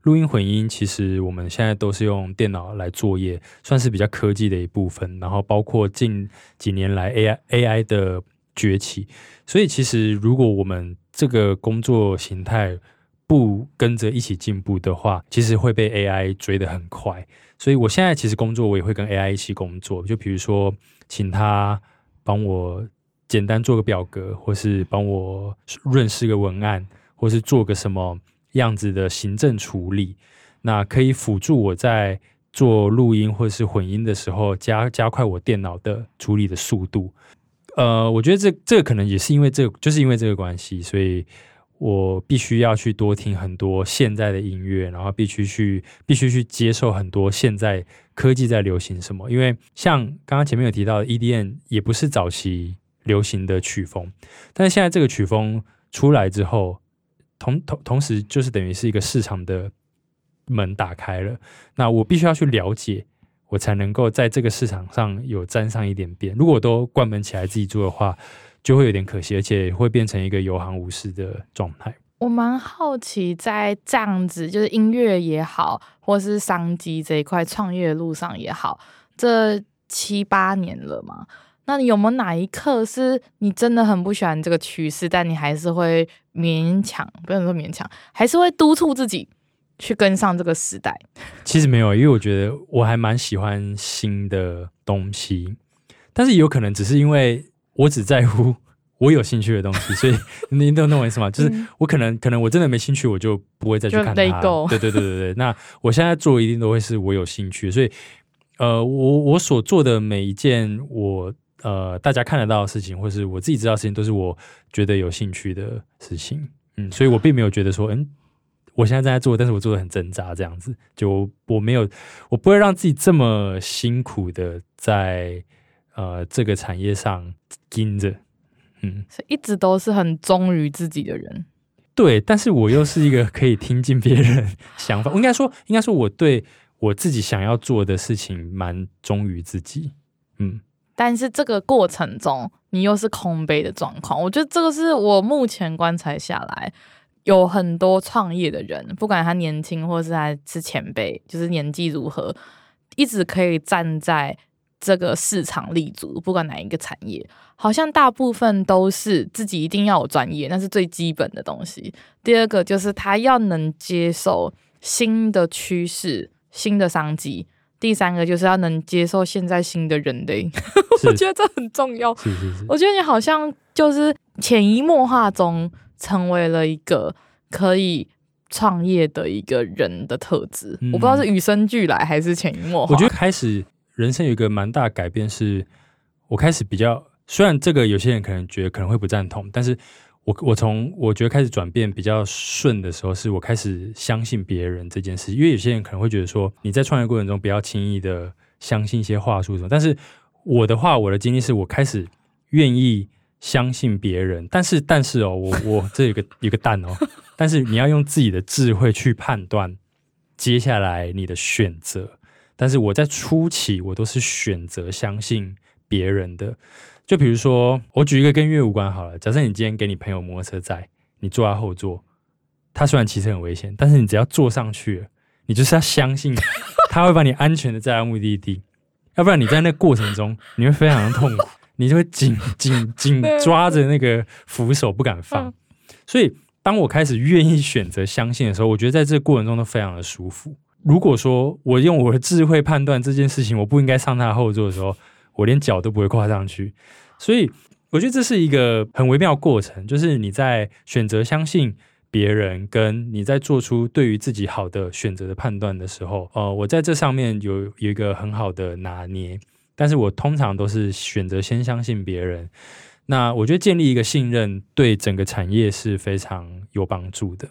S2: 录音混音其实我们现在都是用电脑来作业，算是比较科技的一部分。然后包括近几年来 AI AI 的崛起，所以其实如果我们这个工作形态不跟着一起进步的话，其实会被 AI 追得很快。所以我现在其实工作我也会跟 AI 一起工作，就比如说请他帮我。简单做个表格，或是帮我润饰个文案，或是做个什么样子的行政处理，那可以辅助我在做录音或是混音的时候加加快我电脑的处理的速度。呃，我觉得这这可能也是因为这个，就是因为这个关系，所以我必须要去多听很多现在的音乐，然后必须去必须去接受很多现在科技在流行什么。因为像刚刚前面有提到的 EDM，也不是早期。流行的曲风，但是现在这个曲风出来之后，同同同时就是等于是一个市场的门打开了，那我必须要去了解，我才能够在这个市场上有沾上一点边。如果都关门起来自己做的话，就会有点可惜，而且会变成一个有行无市的状态。
S1: 我蛮好奇，在这样子就是音乐也好，或是商机这一块创业路上也好，这七八年了嘛，那你有没有哪一刻是你真的很不喜欢这个趋势，但你还是会勉强，不能说勉强，还是会督促自己去跟上这个时代？
S2: 其实没有，因为我觉得我还蛮喜欢新的东西，但是有可能只是因为我只在乎。我有兴趣的东西，所以你懂懂我意思吗？就是我可能可能我真的没兴趣，我就不会再去看它。对对对对对。那我现在做一定都会是我有兴趣，所以呃，我我所做的每一件我呃大家看得到的事情，或是我自己知道的事情，都是我觉得有兴趣的事情。嗯，所以我并没有觉得说，嗯，我现在正在做，但是我做的很挣扎这样子。就我没有，我不会让自己这么辛苦的在呃这个产业上盯着。嗯，
S1: 所以一直都是很忠于自己的人。
S2: 对，但是我又是一个可以听进别人想法。我应该说，应该说我对我自己想要做的事情蛮忠于自己。嗯，
S1: 但是这个过程中，你又是空杯的状况。我觉得这个是我目前观察下来，有很多创业的人，不管他年轻或是他是前辈，就是年纪如何，一直可以站在。这个市场立足，不管哪一个产业，好像大部分都是自己一定要有专业，那是最基本的东西。第二个就是他要能接受新的趋势、新的商机。第三个就是要能接受现在新的人类，我觉得这很重要。
S2: 是是是，
S1: 我觉得你好像就是潜移默化中成为了一个可以创业的一个人的特质。嗯、我不知道是与生俱来还是潜移默化。
S2: 我觉得开始。人生有一个蛮大改变，是我开始比较，虽然这个有些人可能觉得可能会不赞同，但是我我从我觉得开始转变比较顺的时候，是我开始相信别人这件事。因为有些人可能会觉得说，你在创业过程中不要轻易的相信一些话术什么，但是我的话，我的经历是我开始愿意相信别人，但是但是哦，我我这有个有个但哦，但是你要用自己的智慧去判断接下来你的选择。但是我在初期，我都是选择相信别人的。就比如说，我举一个跟音乐无关好了。假设你今天给你朋友摩托车载，你坐在后座，他虽然骑车很危险，但是你只要坐上去了，你就是要相信他会把你安全的载到目的地。要不然你在那个过程中，你会非常的痛苦，你就会紧紧紧抓着那个扶手不敢放。所以，当我开始愿意选择相信的时候，我觉得在这个过程中都非常的舒服。如果说我用我的智慧判断这件事情，我不应该上他的后座的时候，我连脚都不会跨上去。所以我觉得这是一个很微妙的过程，就是你在选择相信别人，跟你在做出对于自己好的选择的判断的时候，呃，我在这上面有有一个很好的拿捏。但是我通常都是选择先相信别人。那我觉得建立一个信任，对整个产业是非常有帮助的。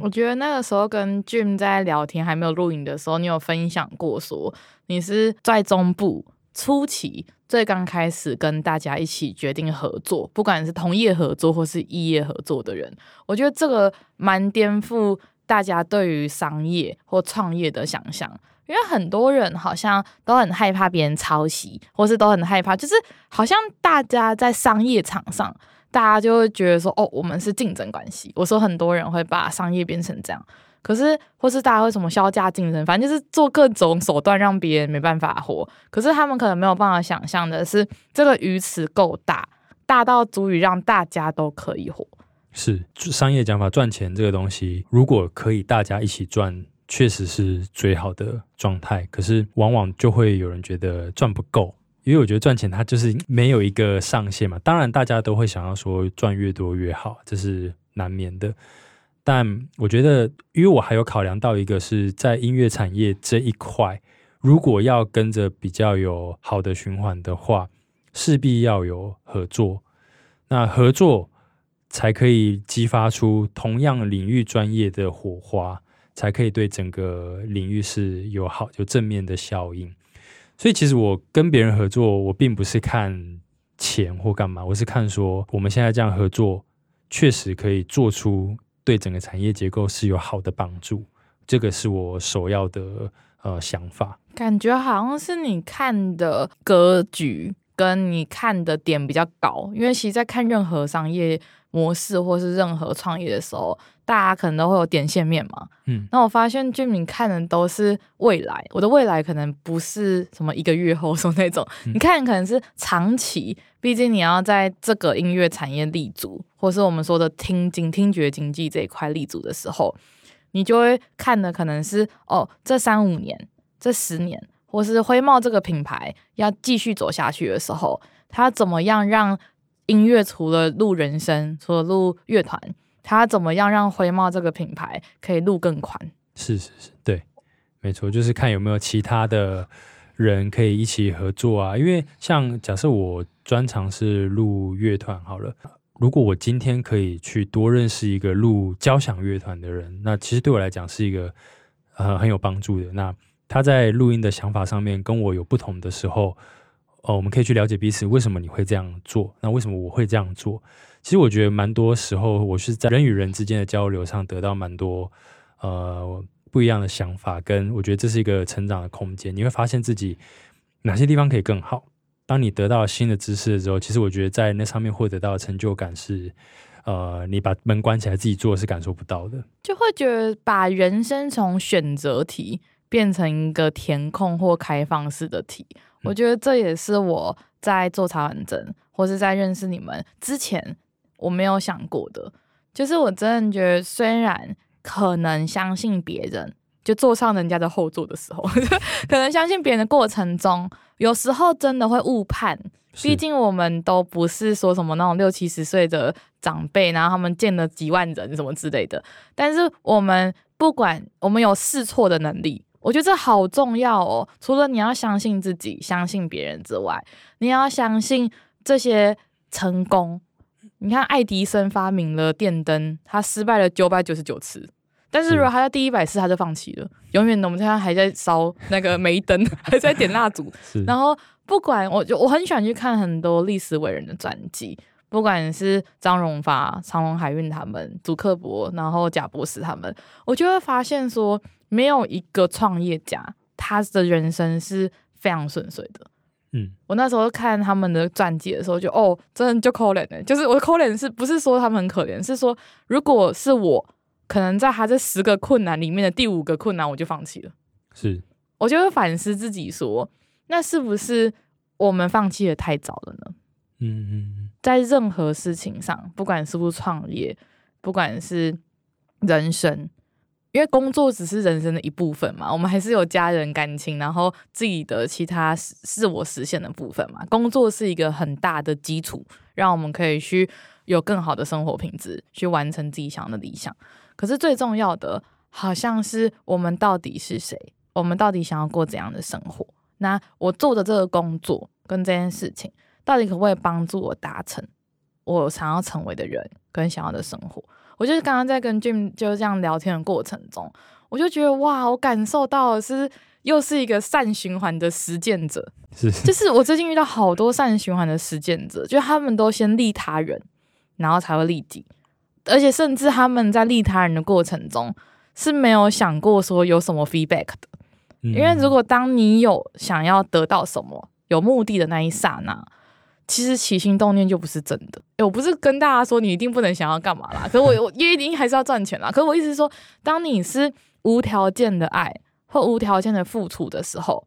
S1: 我觉得那个时候跟 Jim 在聊天还没有录影的时候，你有分享过说你是在中部初期最刚开始跟大家一起决定合作，不管是同业合作或是异业合作的人。我觉得这个蛮颠覆大家对于商业或创业的想象，因为很多人好像都很害怕别人抄袭，或是都很害怕，就是好像大家在商业场上。大家就会觉得说，哦，我们是竞争关系。我说很多人会把商业变成这样，可是或是大家会什么削价竞争，反正就是做各种手段让别人没办法活。可是他们可能没有办法想象的是，这个鱼池够大，大到足以让大家都可以活。
S2: 是商业讲法，赚钱这个东西，如果可以大家一起赚，确实是最好的状态。可是往往就会有人觉得赚不够。因为我觉得赚钱它就是没有一个上限嘛，当然大家都会想要说赚越多越好，这是难免的。但我觉得，因为我还有考量到一个是在音乐产业这一块，如果要跟着比较有好的循环的话，势必要有合作。那合作才可以激发出同样领域专业的火花，才可以对整个领域是有好有正面的效应。所以其实我跟别人合作，我并不是看钱或干嘛，我是看说我们现在这样合作，确实可以做出对整个产业结构是有好的帮助。这个是我首要的呃想法。
S1: 感觉好像是你看的格局跟你看的点比较高，因为其实在看任何商业模式或是任何创业的时候，大家可能都会有点线面嘛。嗯，那我发现俊明看的都是未来，我的未来可能不是什么一个月后 说那种，嗯、你看可能是长期，毕竟你要在这个音乐产业立足，或是我们说的听经听觉经济这一块立足的时候，你就会看的可能是哦，这三五年、这十年，或是辉茂这个品牌要继续走下去的时候，它怎么样让音乐除了录人声，除了录乐团，他怎么样让辉茂这个品牌可以录更宽？
S2: 是是是，对，没错，就是看有没有其他的人可以一起合作啊。因为像假设我专长是录乐团好了，如果我今天可以去多认识一个录交响乐团的人，那其实对我来讲是一个呃很有帮助的。那他在录音的想法上面跟我有不同的时候。哦，我们可以去了解彼此，为什么你会这样做？那为什么我会这样做？其实我觉得蛮多时候，我是在人与人之间的交流上得到蛮多呃不一样的想法，跟我觉得这是一个成长的空间。你会发现自己哪些地方可以更好。当你得到新的知识的时候，其实我觉得在那上面获得到的成就感是，呃，你把门关起来自己做是感受不到的。
S1: 就会觉得把人生从选择题变成一个填空或开放式的题。我觉得这也是我在做茶碗蒸，或是在认识你们之前，我没有想过的。就是我真的觉得，虽然可能相信别人，就坐上人家的后座的时候，可能相信别人的过程中，有时候真的会误判。毕竟我们都不是说什么那种六七十岁的长辈，然后他们见了几万人什么之类的。但是我们不管，我们有试错的能力。我觉得这好重要哦！除了你要相信自己、相信别人之外，你要相信这些成功。你看，爱迪生发明了电灯，他失败了九百九十九次，但是如果他在第一百次他就放弃了，永远的我们现在还在烧那个煤灯，还在点蜡烛。然后不管我就我很喜欢去看很多历史伟人的传记，不管是张荣发、长荣海运他们、祖克伯，然后贾博士他们，我就会发现说。没有一个创业家，他的人生是非常顺遂的。嗯，我那时候看他们的传记的时候就，就哦，真的就可怜呢。就是我的可怜是不是说他们很可怜，是说如果是我，可能在他这十个困难里面的第五个困难，我就放弃了。是，我就会反思自己说，那是不是我们放弃的太早了呢？嗯嗯，在任何事情上，不管是不是创业，不管是人生。因为工作只是人生的一部分嘛，我们还是有家人、感情，然后自己的其他自我实现的部分嘛。工作是一个很大的基础，让我们可以去有更好的生活品质，去完成自己想要的理想。可是最重要的，好像是我们到底是谁？我们到底想要过怎样的生活？那我做的这个工作跟这件事情，到底可不可以帮助我达成我想要成为的人跟想要的生活？我就是刚刚在跟 Jim 就这样聊天的过程中，我就觉得哇，我感受到的是又是一个善循环的实践者，是，就是我最近遇到好多善循环的实践者，就他们都先利他人，然后才会利己，而且甚至他们在利他人的过程中是没有想过说有什么 feedback 的，因为如果当你有想要得到什么有目的的那一刹那。其实起心动念就不是真的。诶，我不是跟大家说你一定不能想要干嘛啦。可是我 我一定还是要赚钱啦。可是我意思是说，当你是无条件的爱或无条件的付出的时候，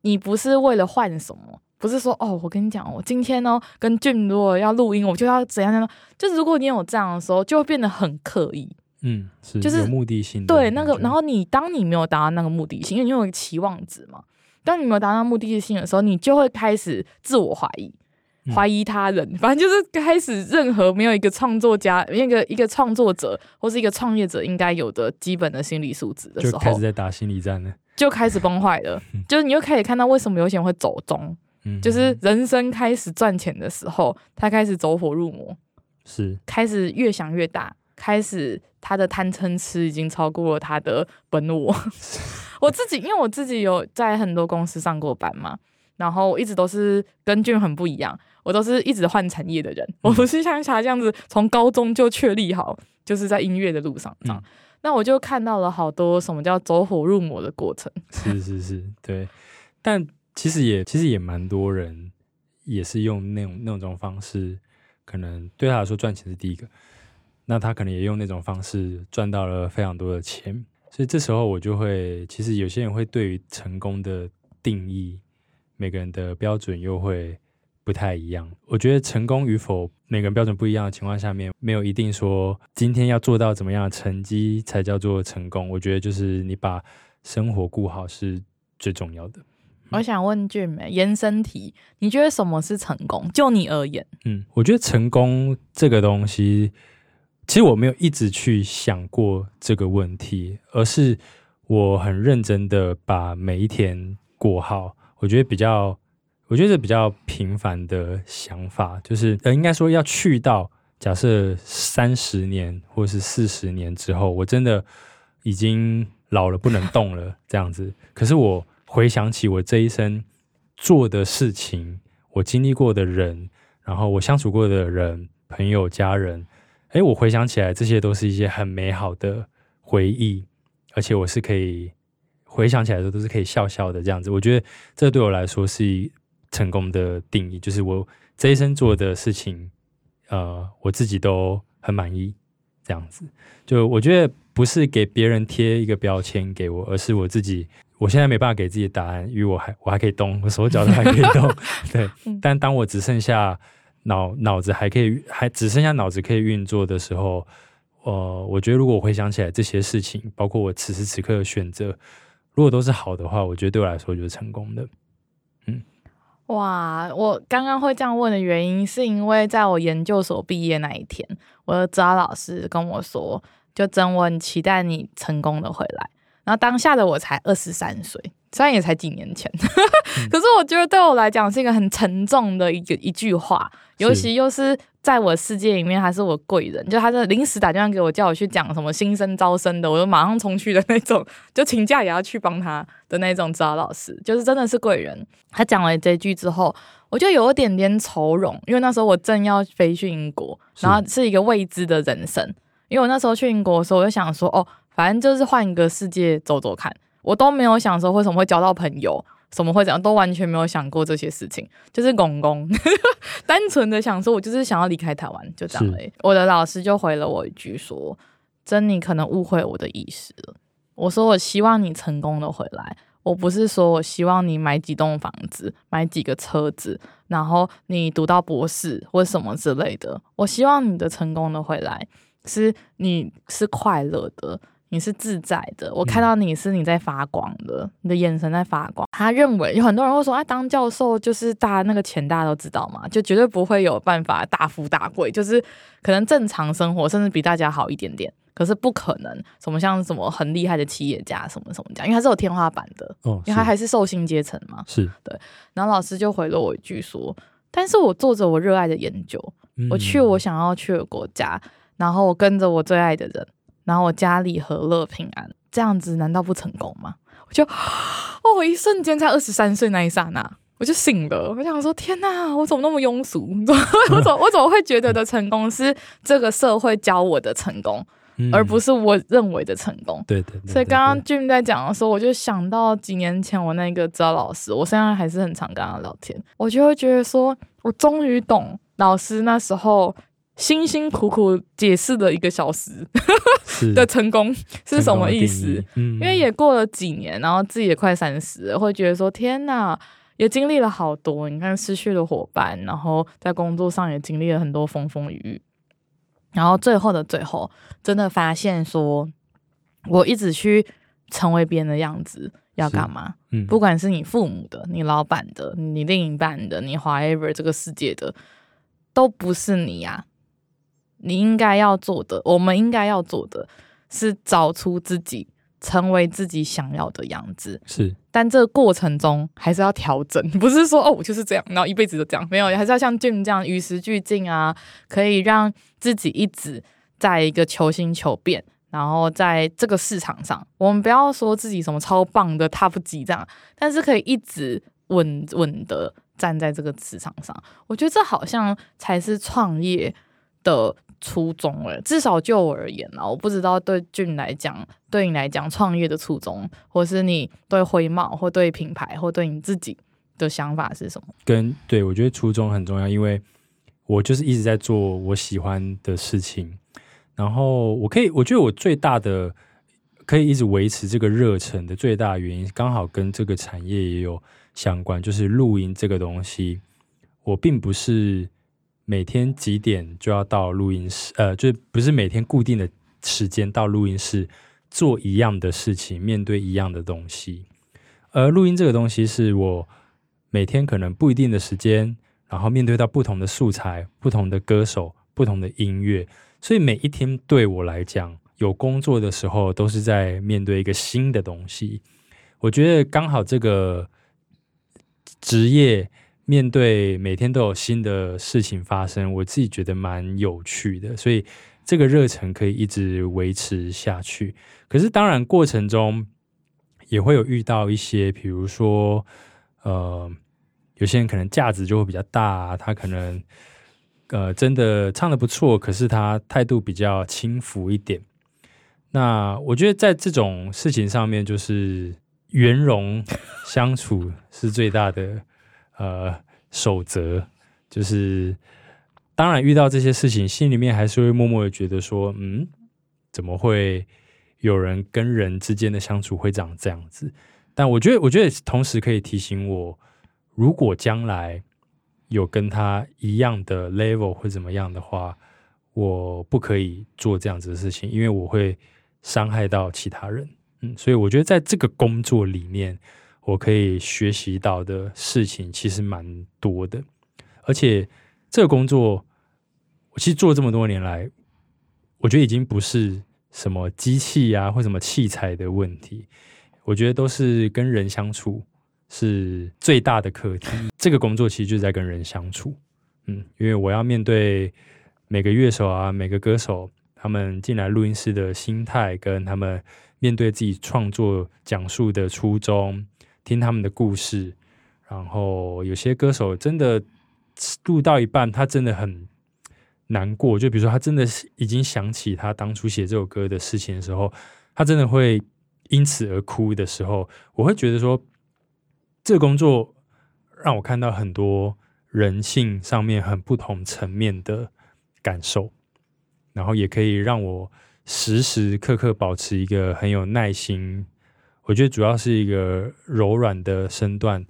S1: 你不是为了换什么，不是说哦，我跟你讲，我今天呢跟如果要录音，我就要怎样怎样。就是如果你有这样的时候，就会变得很刻意。嗯，是，就是有目的性。对，那个，然后你当你没有达到那个目的性，因为你有一个期望值嘛。当你没有达到目的性的时候，你就会开始自我怀疑。怀疑他人，反正就是开始任何没有一个创作家、一个一个创作者或是一个创业者应该有的基本的心理素质的时候，
S2: 就开始在打心理战了，
S1: 就开始崩坏了。就是你又开始看到为什么有些人会走中，就是人生开始赚钱的时候，他开始走火入魔，是开始越想越大，开始他的贪嗔痴已经超过了他的本我。我自己因为我自己有在很多公司上过班嘛。然后我一直都是跟 Jim 很不一样，我都是一直换产业的人，我不是像他这样子从高中就确立好，就是在音乐的路上这样。那我就看到了好多什么叫走火入魔的过程。
S2: 是是是，对。但其实也其实也蛮多人也是用那种那种方式，可能对他来说赚钱是第一个，那他可能也用那种方式赚到了非常多的钱。所以这时候我就会，其实有些人会对于成功的定义，每个人的标准又会不太一样。我觉得成功与否，每个人标准不一样的情况下面，没有一定说今天要做到怎么样的成绩才叫做成功。我觉得就是你把生活顾好是最重要的。
S1: 我想问俊美延伸题，你觉得什么是成功？就你而言，
S2: 嗯，我觉得成功这个东西，其实我没有一直去想过这个问题，而是我很认真的把每一天过好。我觉得比较，我觉得比较平凡的想法，就是呃，应该说要去到假设三十年或是四十年之后，我真的已经老了不能动了 这样子，可是我。回想起我这一生做的事情，我经历过的人，然后我相处过的人、朋友、家人，诶，我回想起来，这些都是一些很美好的回忆，而且我是可以回想起来的，都是可以笑笑的这样子。我觉得这对我来说是成功的定义，就是我这一生做的事情，呃，我自己都很满意，这样子。就我觉得不是给别人贴一个标签给我，而是我自己。我现在没办法给自己答案，因为我还我还可以动，我手脚都还可以动，对。但当我只剩下脑脑子还可以，还只剩下脑子可以运作的时候，呃，我觉得如果我回想起来这些事情，包括我此时此刻的选择，如果都是好的话，我觉得对我来说就是成功的。
S1: 哇，我刚刚会这样问的原因，是因为在我研究所毕业那一天，我的指导老师跟我说，就真文期待你成功的回来。然后当下的我才二十三岁，虽然也才几年前，可是我觉得对我来讲是一个很沉重的一个一句话，尤其又是在我世界里面，他是我贵人，就他是临时打电话给我，叫我去讲什么新生招生的，我就马上冲去的那种，就请假也要去帮他的那种指导老师，就是真的是贵人。他讲了这句之后，我就有一点点愁容，因为那时候我正要飞去英国，然后是一个未知的人生，因为我那时候去英国的时候，我就想说，哦。反正就是换一个世界走走看，我都没有想说为什么会交到朋友，什么会怎样，都完全没有想过这些事情，就是公公，单纯的想说，我就是想要离开台湾，就这样欸。我的老师就回了我一句说：“珍妮可能误会我的意思了。”我说：“我希望你成功的回来，我不是说我希望你买几栋房子，买几个车子，然后你读到博士或什么之类的。我希望你的成功的回来，是你是快乐的。”你是自在的，我看到你是你在发光的，嗯、你的眼神在发光。他认为有很多人会说，哎，当教授就是大家那个钱大家都知道嘛，就绝对不会有办法大富大贵，就是可能正常生活，甚至比大家好一点点。可是不可能什么像什么很厉害的企业家什么什么这样，因为他是有天花板的，哦，因为他还是受薪阶层嘛。
S2: 是
S1: 对。然后老师就回了我一句说，但是我做着我热爱的研究，嗯、我去我想要去的国家，然后我跟着我最爱的人。然后我家里和乐平安，这样子难道不成功吗？我就 哦，我一瞬间才二十三岁那一刹那，我就醒了。我想说，天哪，我怎么那么庸俗？我怎么我怎么会觉得的成功是这个社会教我的成功，嗯、而不是我认为的成功？
S2: 对对，对，对，对。
S1: 所以刚刚 Jim 在讲的时候，我就想到几年前我那个指导老师，我现在还是很常跟他聊天，我就会觉得说，我终于懂老师那时候。辛辛苦苦解释了一个小时的成功是什么意思？嗯，因为也过了几年，然后自己也快三十了，会觉得说天哪，也经历了好多。你看，失去了伙伴，然后在工作上也经历了很多风风雨雨，然后最后的最后，真的发现说，我一直去成为别人的样子要干嘛？嗯，不管是你父母的、你老板的、你另一半的、你 whatever 这个世界的，都不是你呀、啊。你应该要做的，我们应该要做的是找出自己，成为自己想要的样子。
S2: 是，
S1: 但这个过程中还是要调整，不是说哦，我就是这样，然后一辈子都这样，没有，还是要像 Jim 这样与时俱进啊，可以让自己一直在一个求新求变，然后在这个市场上，我们不要说自己什么超棒的 top 级这样，但是可以一直稳稳的站在这个市场上。我觉得这好像才是创业。的初衷了。至少就我而言啊，我不知道对俊来讲，对你来讲，创业的初衷，或是你对徽贸，或对品牌，或对你自己的想法是什么？
S2: 跟对我觉得初衷很重要，因为我就是一直在做我喜欢的事情，然后我可以，我觉得我最大的可以一直维持这个热忱的最大原因，刚好跟这个产业也有相关，就是录音这个东西，我并不是。每天几点就要到录音室？呃，就不是每天固定的时间到录音室做一样的事情，面对一样的东西。而录音这个东西是我每天可能不一定的时间，然后面对到不同的素材、不同的歌手、不同的音乐，所以每一天对我来讲，有工作的时候都是在面对一个新的东西。我觉得刚好这个职业。面对每天都有新的事情发生，我自己觉得蛮有趣的，所以这个热忱可以一直维持下去。可是当然过程中也会有遇到一些，比如说，呃，有些人可能架子就会比较大，他可能呃真的唱的不错，可是他态度比较轻浮一点。那我觉得在这种事情上面，就是圆融相处是最大的。呃，守则就是，当然遇到这些事情，心里面还是会默默的觉得说，嗯，怎么会有人跟人之间的相处会长这样子？但我觉得，我觉得同时可以提醒我，如果将来有跟他一样的 level 或怎么样的话，我不可以做这样子的事情，因为我会伤害到其他人。嗯，所以我觉得在这个工作里面。我可以学习到的事情其实蛮多的，而且这个工作，我其实做这么多年来，我觉得已经不是什么机器啊或什么器材的问题，我觉得都是跟人相处是最大的课题。这个工作其实就是在跟人相处，嗯，因为我要面对每个乐手啊，每个歌手，他们进来录音室的心态，跟他们面对自己创作讲述的初衷。听他们的故事，然后有些歌手真的录到一半，他真的很难过。就比如说，他真的已经想起他当初写这首歌的事情的时候，他真的会因此而哭的时候，我会觉得说，这个工作让我看到很多人性上面很不同层面的感受，然后也可以让我时时刻刻保持一个很有耐心。我觉得主要是一个柔软的身段，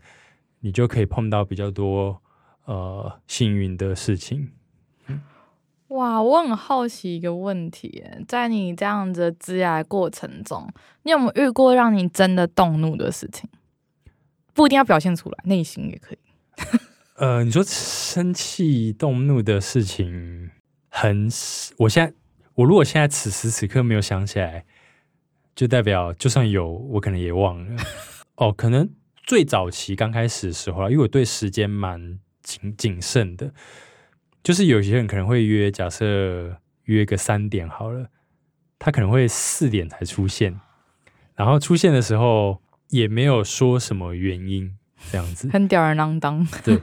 S2: 你就可以碰到比较多呃幸运的事情。
S1: 哇，我很好奇一个问题，在你这样子的职涯过程中，你有没有遇过让你真的动怒的事情？不一定要表现出来，内心也可以。
S2: 呃，你说生气动怒的事情很，我现在我如果现在此时此刻没有想起来。就代表，就算有，我可能也忘了。哦，可能最早期刚开始的时候，因为我对时间蛮谨谨慎的，就是有些人可能会约，假设约个三点好了，他可能会四点才出现，然后出现的时候也没有说什么原因，这样子，
S1: 很吊儿郎当。
S2: 对，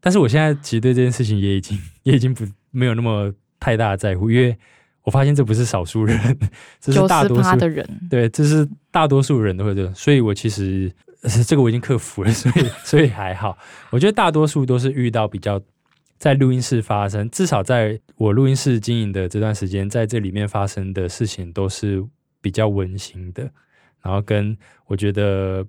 S2: 但是我现在其实对这件事情也已经也已经不没有那么太大的在乎，因为。我发现这不是少数人，这是大多数
S1: 的人。
S2: 对，这是大多数人都会这样，所以我其实这个我已经克服了，所以所以还好。我觉得大多数都是遇到比较在录音室发生，至少在我录音室经营的这段时间，在这里面发生的事情都是比较温馨的，然后跟我觉得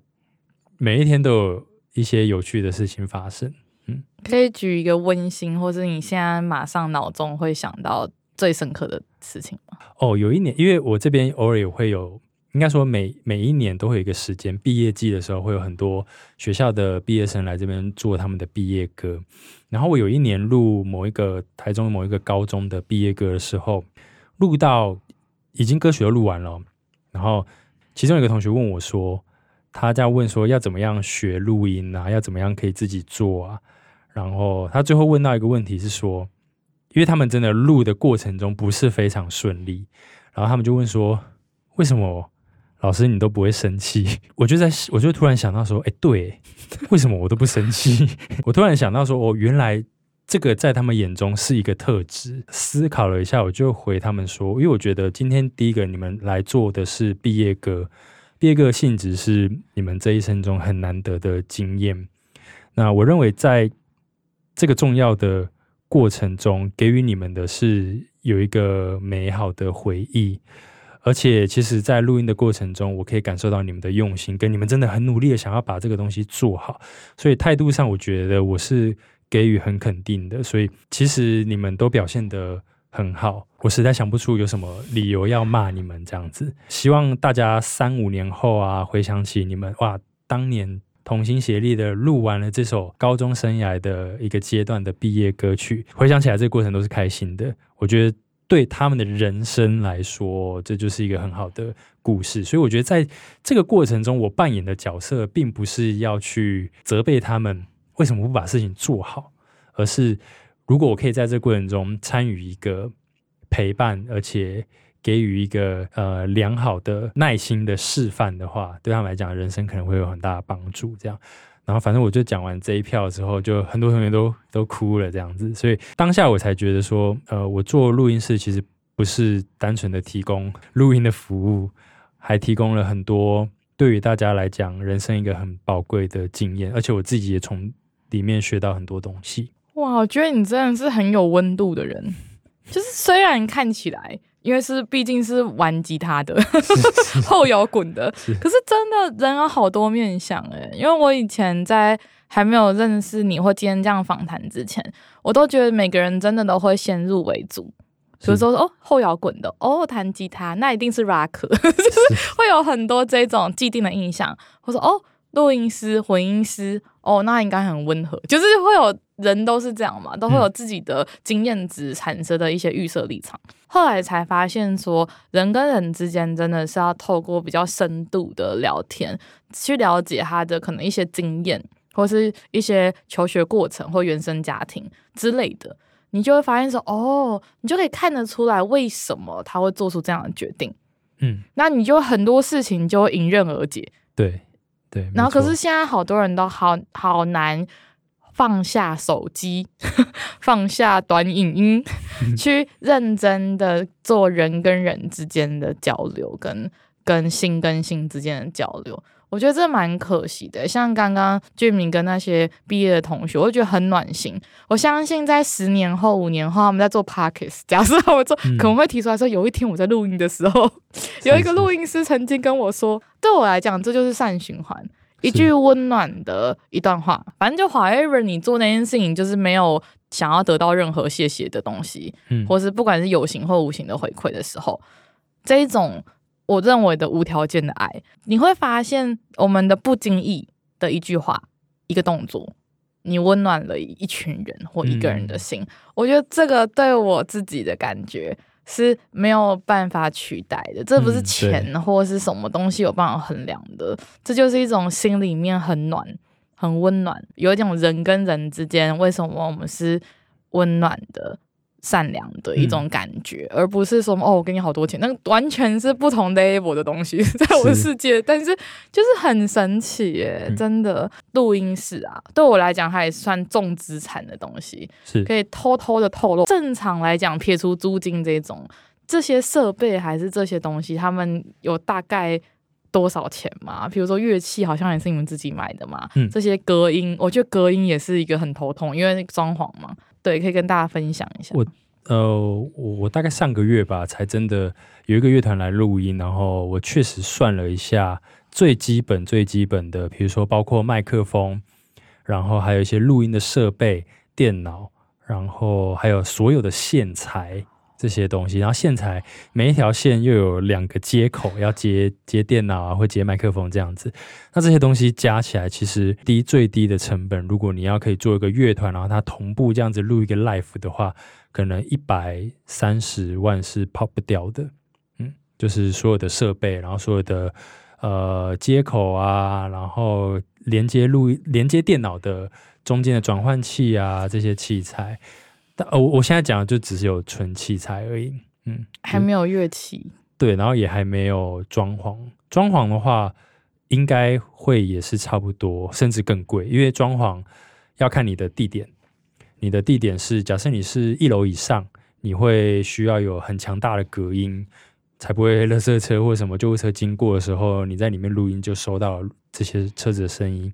S2: 每一天都有一些有趣的事情发生。嗯，
S1: 可以举一个温馨，或者你现在马上脑中会想到最深刻的事情吗？
S2: 哦，有一年，因为我这边偶尔也会有，应该说每每一年都会有一个时间，毕业季的时候会有很多学校的毕业生来这边做他们的毕业歌。然后我有一年录某一个台中某一个高中的毕业歌的时候，录到已经歌曲都录完了，然后其中有一个同学问我说，他在问说要怎么样学录音啊，要怎么样可以自己做啊？然后他最后问到一个问题是说。因为他们真的录的过程中不是非常顺利，然后他们就问说：“为什么老师你都不会生气？” 我就在，我就突然想到说：“哎，对，为什么我都不生气？” 我突然想到说：“哦，原来这个在他们眼中是一个特质。思考了一下，我就回他们说，因为我觉得今天第一个你们来做的是毕业歌，毕业歌的性质是你们这一生中很难得的经验。那我认为在这个重要的过程中，给予你们的是有一个美好的回忆。而且，其实，在录音的过程中，我可以感受到你们的用心，跟你们真的很努力的想要把这个东西做好。所以态度上，我觉得我是给予很肯定的。所以，其实你们都表现得很好，我实在想不出有什么理由要骂你们这样子。希望大家三五年后啊，回想起你们哇，当年同心协力的录完了这首高中生涯的一个阶段的毕业歌曲，回想起来，这个过程都是开心的。我觉得。对他们的人生来说，这就是一个很好的故事。所以我觉得，在这个过程中，我扮演的角色并不是要去责备他们为什么不把事情做好，而是如果我可以在这过程中参与一个陪伴，而且给予一个呃良好的耐心的示范的话，对他们来讲，人生可能会有很大的帮助。这样。然后反正我就讲完这一票之后，就很多同学都都哭了这样子，所以当下我才觉得说，呃，我做录音室其实不是单纯的提供录音的服务，还提供了很多对于大家来讲人生一个很宝贵的经验，而且我自己也从里面学到很多东西。
S1: 哇，我觉得你真的是很有温度的人，就是虽然看起来。因为是毕竟是玩吉他的，后摇滚的，可是真的人有好多面相诶。因为我以前在还没有认识你或今天这样访谈之前，我都觉得每个人真的都会先入为主，比如说哦后摇滚的哦弹吉他，那一定是 rock，就是会有很多这种既定的印象，或者说哦。录音师、混音师，哦，那应该很温和，就是会有人都是这样嘛，都会有自己的经验值产生的一些预设立场。嗯。后来才发现说，人跟人之间真的是要透过比较深度的聊天，去了解他的可能一些经验，或是一些求学过程或原生家庭之类的，你就会发现说，哦，你就可以看得出来为什么他会做出这样的决定。嗯，那你就很多事情就会迎刃而解。
S2: 对。对，
S1: 然后可是现在好多人都好好难放下手机，放下短影音，去认真的做人跟人之间的交流，跟跟心跟心之间的交流。我觉得这蛮可惜的。像刚刚俊明跟那些毕业的同学，我觉得很暖心。我相信在十年后、五年后，他们在做 Podcast，假设他们做，可能会提出来说，有一天我在录音的时候，有一个录音师曾经跟我说，对我来讲，这就是善循环，一句温暖的一段话。反正就 however 你做那件事情，就是没有想要得到任何谢谢的东西，嗯，或是不管是有形或无形的回馈的时候，这一种。我认为的无条件的爱，你会发现我们的不经意的一句话、一个动作，你温暖了一群人或一个人的心。嗯。我觉得这个对我自己的感觉是没有办法取代的，这不是钱或是什么东西有办法衡量的，这就是一种心里面很暖、很温暖，有一种人跟人之间为什么我们是温暖的。善良的一种感觉，嗯、而不是说哦，我给你好多钱，那完全是不同 level 的东西，在我的世界。但是就是很神奇耶，嗯、真的。录音室啊，对我来讲，它也算重资产的东西，是可以偷偷的透露。正常来讲，撇除租金这种，这些设备还是这些东西，他们有大概多少钱嘛？比如说乐器，好像也是你们自己买的嘛。嗯，这些隔音，我觉得隔音也是一个很头痛，因为那装潢嘛。对，可以跟大家分享一下。
S2: 我呃，我大概上个月吧，才真的有一个乐团来录音，然后我确实算了一下最基本最基本的，比如说包括麦克风，然后还有一些录音的设备、电脑，然后还有所有的线材。这些东西，然后线材每一条线又有两个接口，要接接电脑啊，或接麦克风这样子。那这些东西加起来，其实低最低的成本，如果你要可以做一个乐团，然后它同步这样子录一个 live 的话，可能一百三十万是跑不掉的。嗯，就是所有的设备，然后所有的呃接口啊，然后连接录连接电脑的中间的转换器啊，这些器材。但我我现在讲的就只是有纯器材而已，嗯，
S1: 还没有乐器，
S2: 对，然后也还没有装潢。装潢的话，应该会也是差不多，甚至更贵，因为装潢要看你的地点，你的地点是假设你是一楼以上，你会需要有很强大的隔音，才不会垃圾车或什么救护车经过的时候，你在里面录音就收到这些车子的声音，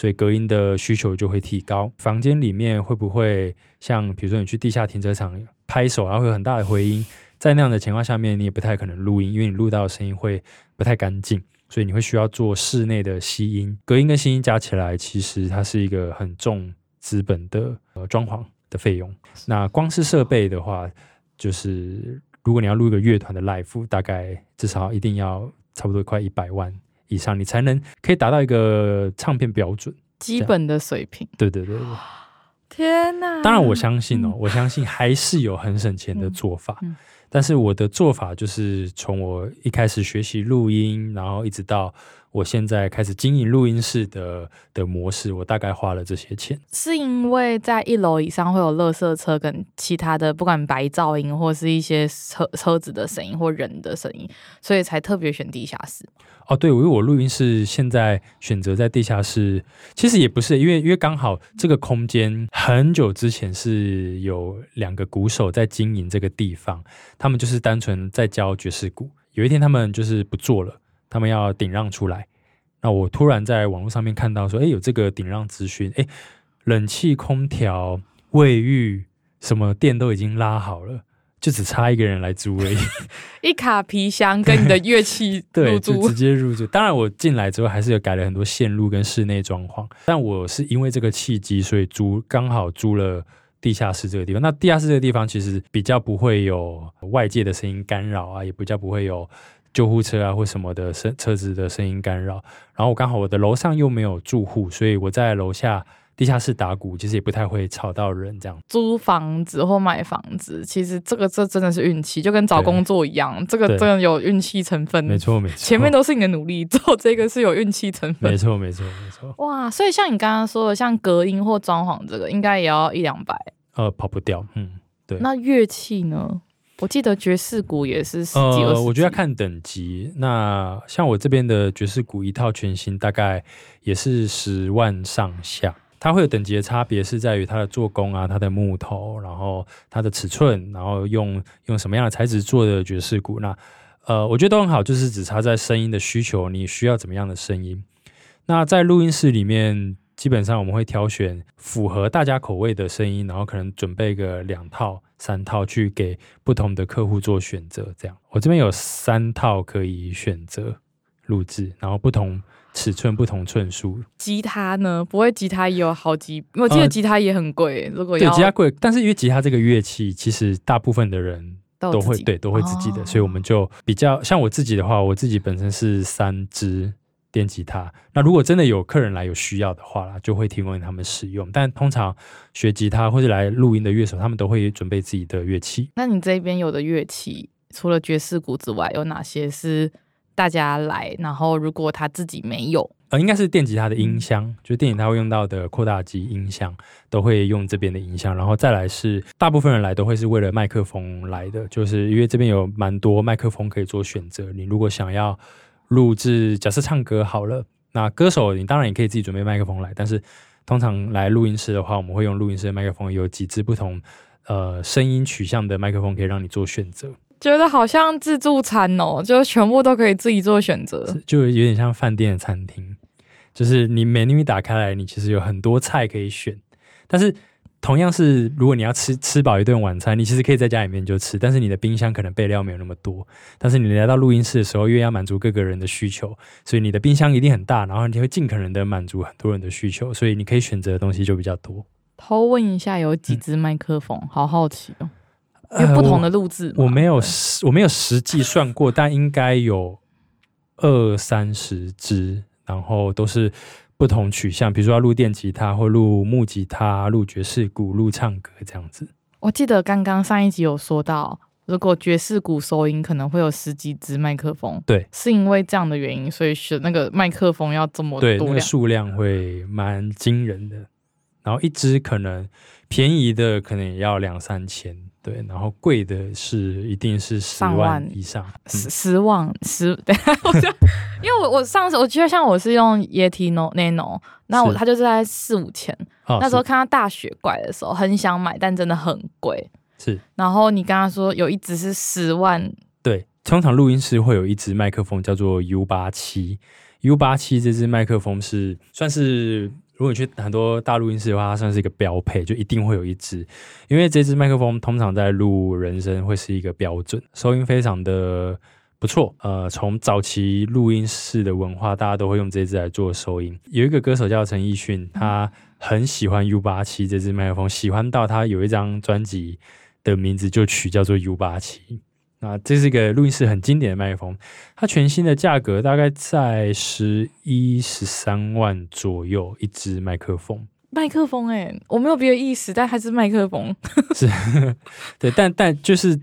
S2: 所以隔音的需求就会提高。房间里面会不会像比如说你去地下停车场拍手，然后会有很大的回音？在那样的情况下面，你也不太可能录音，因为你录到的声音会不太干净。所以你会需要做室内的吸音，隔音跟吸音加起来，其实它是一个很重资本的呃装潢的费用。那光是设备的话，就是如果你要录一个乐团的 live，大概至少一定要差不多快一百万以上，你才能可以达到一个唱片标准
S1: 基本的水平。
S2: 对对对对，
S1: 天哪！
S2: 当然我相信哦，嗯、我相信还是有很省钱的做法。嗯嗯但是我的做法就是从我一开始学习录音，然后一直到我现在开始经营录音室的的模式，我大概花了这些钱。
S1: 是因为在一楼以上会有垃圾车跟其他的不管白噪音或是一些车车子的声音或人的声音，所以才特别选地下室。
S2: 哦，对，因为我录音室现在选择在地下室，其实也不是，因为因为刚好这个空间很久之前是有两个鼓手在经营这个地方，他们就是单纯在教爵士鼓。有一天他们就是不做了，他们要顶让出来。那我突然在网络上面看到说，哎，有这个顶让资讯，哎，冷气、空调、卫浴什么电都已经拉好了。就只差一个人来租而已，
S1: 一卡皮箱跟你的乐器
S2: 对，就直接入住。当然，我进来之后还是有改了很多线路跟室内装潢，但我是因为这个契机，所以租刚好租了地下室这个地方。那地下室这个地方其实比较不会有外界的声音干扰啊，也比较不会有救护车啊或什么的声车子的声音干扰。然后我刚好我的楼上又没有住户，所以我在楼下。地下室打鼓其实也不太会吵到人，这样。
S1: 租房子或买房子，其实这个这真的是运气，就跟找工作一样，这个真的有运气成分。
S2: 没错没错，
S1: 前面都是你的努力，做这个是有运气成分。
S2: 没错没错没错。
S1: 哇，所以像你刚刚说的，像隔音或装潢这个，应该也要一两百。
S2: 呃，跑不掉，嗯，对。
S1: 那乐器呢？我记得爵士鼓也是十几。
S2: 呃，我觉得要看等级。那像我这边的爵士鼓一套全新，大概也是十万上下。它会有等级的差别，是在于它的做工啊，它的木头，然后它的尺寸，然后用用什么样的材质做的爵士鼓。那呃，我觉得都很好，就是只差在声音的需求，你需要怎么样的声音。那在录音室里面，基本上我们会挑选符合大家口味的声音，然后可能准备个两套、三套去给不同的客户做选择。这样，我这边有三套可以选择录制，然后不同。尺寸不同寸数，
S1: 吉他呢？不会，吉他也有好几，我记得吉他也很贵。呃、如果要
S2: 对吉他贵，但是因为吉他这个乐器，其实大部分的人都会对都会自己的，哦、所以我们就比较像我自己的话，我自己本身是三支电吉他。那如果真的有客人来有需要的话啦，就会提供给他们使用。但通常学吉他或者来录音的乐手，他们都会准备自己的乐器。
S1: 那你这边有的乐器，除了爵士鼓之外，有哪些是？大家来，然后如果他自己没有，
S2: 呃，应该是电吉他的音箱，嗯、就是电吉他会用到的扩大机音箱，都会用这边的音箱。然后再来是大部分人来都会是为了麦克风来的，就是因为这边有蛮多麦克风可以做选择。你如果想要录制，假设唱歌好了，那歌手你当然也可以自己准备麦克风来，但是通常来录音室的话，我们会用录音室的麦克风，有几支不同呃声音取向的麦克风可以让你做选择。
S1: 觉得好像自助餐哦，就全部都可以自己做选择，
S2: 就有点像饭店的餐厅，就是你 menu 一打开来，你其实有很多菜可以选。但是同样是，如果你要吃吃饱一顿晚餐，你其实可以在家里面就吃，但是你的冰箱可能备料没有那么多。但是你来到录音室的时候，因为要满足各个人的需求，所以你的冰箱一定很大，然后你会尽可能的满足很多人的需求，所以你可以选择的东西就比较多。
S1: 偷问一下，有几支麦克风？嗯、好好奇哦。有不同的录制、
S2: 呃，我没有实我没有实际算过，但应该有二三十支，然后都是不同取向，比如说要录电吉他或录木吉他、录爵士鼓、录唱歌这样子。
S1: 我记得刚刚上一集有说到，如果爵士鼓收音可能会有十几支麦克风，
S2: 对，
S1: 是因为这样的原因，所以选那个麦克风要这么多，对，那个
S2: 数量会蛮惊人的。然后一支可能便宜的可能也要两三千。对，然后贵的是一定是十万以上，
S1: 十十万十。对，我就因为我我上次我记得像我是用 Yeti Nano，那我它就是在四五千，
S2: 哦，
S1: 那时候看到大雪怪的时候，很想买，但真的很贵。
S2: 是，
S1: 然后你刚刚说有一只是十万，
S2: 对，通常录音室会有一支麦克风叫做 U 八七，U 八七这支麦克风是算是，如果你去很多大录音室的话，它算是一个标配，就一定会有一支，因为这支麦克风通常在录人声会是一个标准，收音非常的不错。呃，从早期录音室的文化，大家都会用这支来做收音。有一个歌手叫陈奕迅，他很喜欢 U 八七这支麦克风，喜欢到他有一张专辑。的名字就取叫做 U 八七，那这是一个录音室很经典的麦克风，它全新的价格大概在十一十三万左右一支麦克风。
S1: 麦克风哎、欸，我没有别的意思，但它是麦克风。
S2: 是，对，但但就是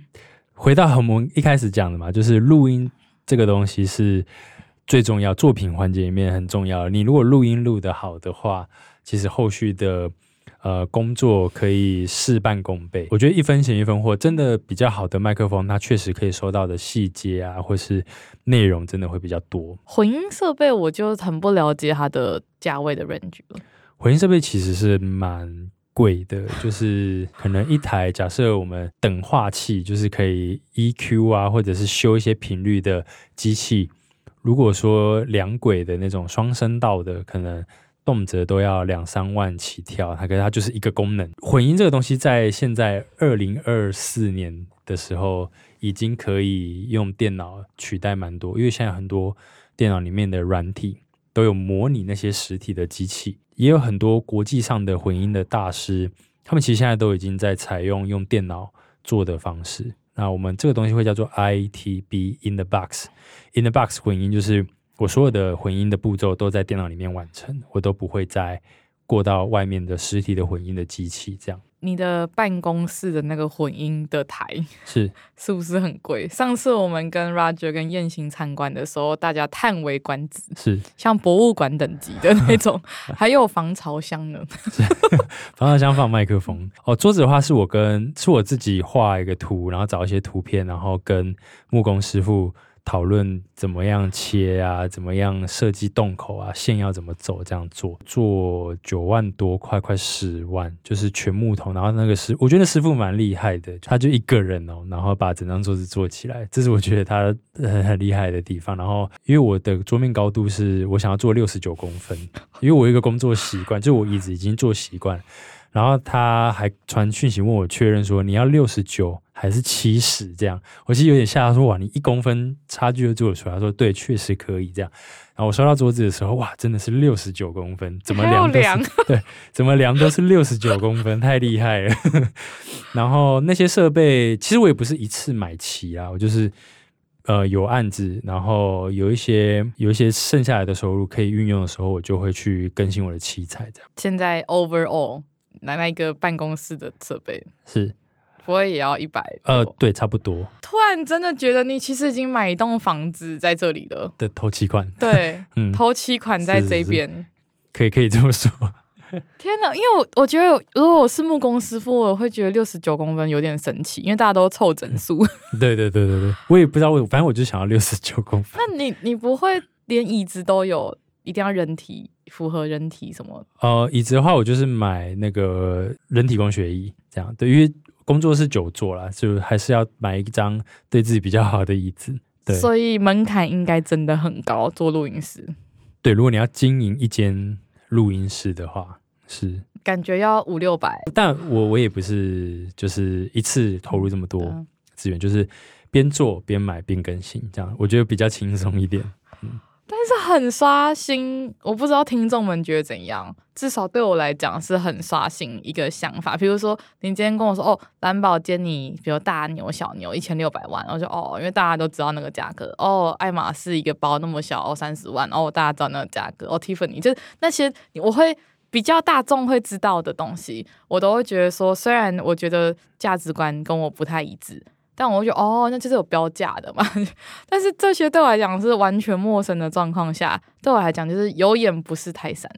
S2: 回到我们一开始讲的嘛，就是录音这个东西是最重要，作品环节里面很重要。你如果录音录得好的话，其实后续的。呃，工作可以事半功倍。我觉得一分钱一分货，真的比较好的麦克风，它确实可以收到的细节啊，或是内容，真的会比较多。
S1: 混音设备我就很不了解它的价位的 range 了。
S2: 混音设备其实是蛮贵的，就是可能一台，假设我们等化器，就是可以 EQ 啊，或者是修一些频率的机器，如果说两轨的那种双声道的，可能。动辄都要两三万起跳，它跟它就是一个功能。混音这个东西，在现在二零二四年的时候，已经可以用电脑取代蛮多，因为现在很多电脑里面的软体都有模拟那些实体的机器，也有很多国际上的混音的大师，他们其实现在都已经在采用用电脑做的方式。那我们这个东西会叫做 ITB in the box，in the box 混音就是。我所有的混音的步骤都在电脑里面完成，我都不会再过到外面的实体的混音的机器。这样，
S1: 你的办公室的那个混音的台
S2: 是
S1: 是不是很贵？上次我们跟 Roger 跟燕兴参观的时候，大家叹为观止，
S2: 是
S1: 像博物馆等级的那种，还有防潮箱呢。
S2: 防潮箱放麦克风哦。桌子的话是我跟是我自己画一个图，然后找一些图片，然后跟木工师傅。讨论怎么样切啊，怎么样设计洞口啊，线要怎么走，这样做做九万多块，快十万，就是全木头。然后那个师，我觉得师傅蛮厉害的，他就一个人哦，然后把整张桌子做起来，这是我觉得他很很厉害的地方。然后因为我的桌面高度是我想要做六十九公分，因为我一个工作习惯，就我椅子已经做习惯。然后他还传讯息问我确认说，你要六十九还是七十这样？我其实有点吓，他说哇，你一公分差距就做得出来？他说对，确实可以这样。然后我收到桌子的时候，哇，真的是六十九公分，怎么量都是对，怎么量都是六十九公分，太厉害了。然后那些设备，其实我也不是一次买齐啊，我就是呃有案子，然后有一些有一些剩下来的收入可以运用的时候，我就会去更新我的器材这样。
S1: 现在 overall。来那一个办公室的设备
S2: 是，
S1: 不会也要一百？
S2: 呃，对，差不多。
S1: 突然真的觉得你其实已经买一栋房子在这里了
S2: 的头期款，
S1: 对，嗯，头期款在这边，
S2: 可以可以这么说。
S1: 天哪，因为我我觉得如果我是木工师傅，我会觉得六十九公分有点神奇，因为大家都凑整数。
S2: 对对对对对，我也不知道为什么，反正我就想要六十九公分。
S1: 那你你不会连椅子都有？一定要人体符合人体什么？
S2: 呃，椅子的话，我就是买那个人体工学椅，这样对，因为工作是久坐啦，就还是要买一张对自己比较好的椅子。对，
S1: 所以门槛应该真的很高，做录音室。
S2: 对，如果你要经营一间录音室的话，是
S1: 感觉要五六百。
S2: 但我我也不是就是一次投入这么多资源，嗯、就是边做边买边更新，这样我觉得比较轻松一点。
S1: 但是很刷新，我不知道听众们觉得怎样。至少对我来讲是很刷新一个想法。比如说，你今天跟我说哦，蓝宝坚尼，比如大牛、小牛一千六百万，然后就哦，因为大家都知道那个价格。哦，爱马仕一个包那么小，哦，三十万，哦，大家知道那个价格。哦，Tiffany，就是那些我会比较大众会知道的东西，我都会觉得说，虽然我觉得价值观跟我不太一致。但我就哦，那就是有标价的嘛。但是这些对我来讲是完全陌生的状况下，对我来讲就是有眼不识泰山，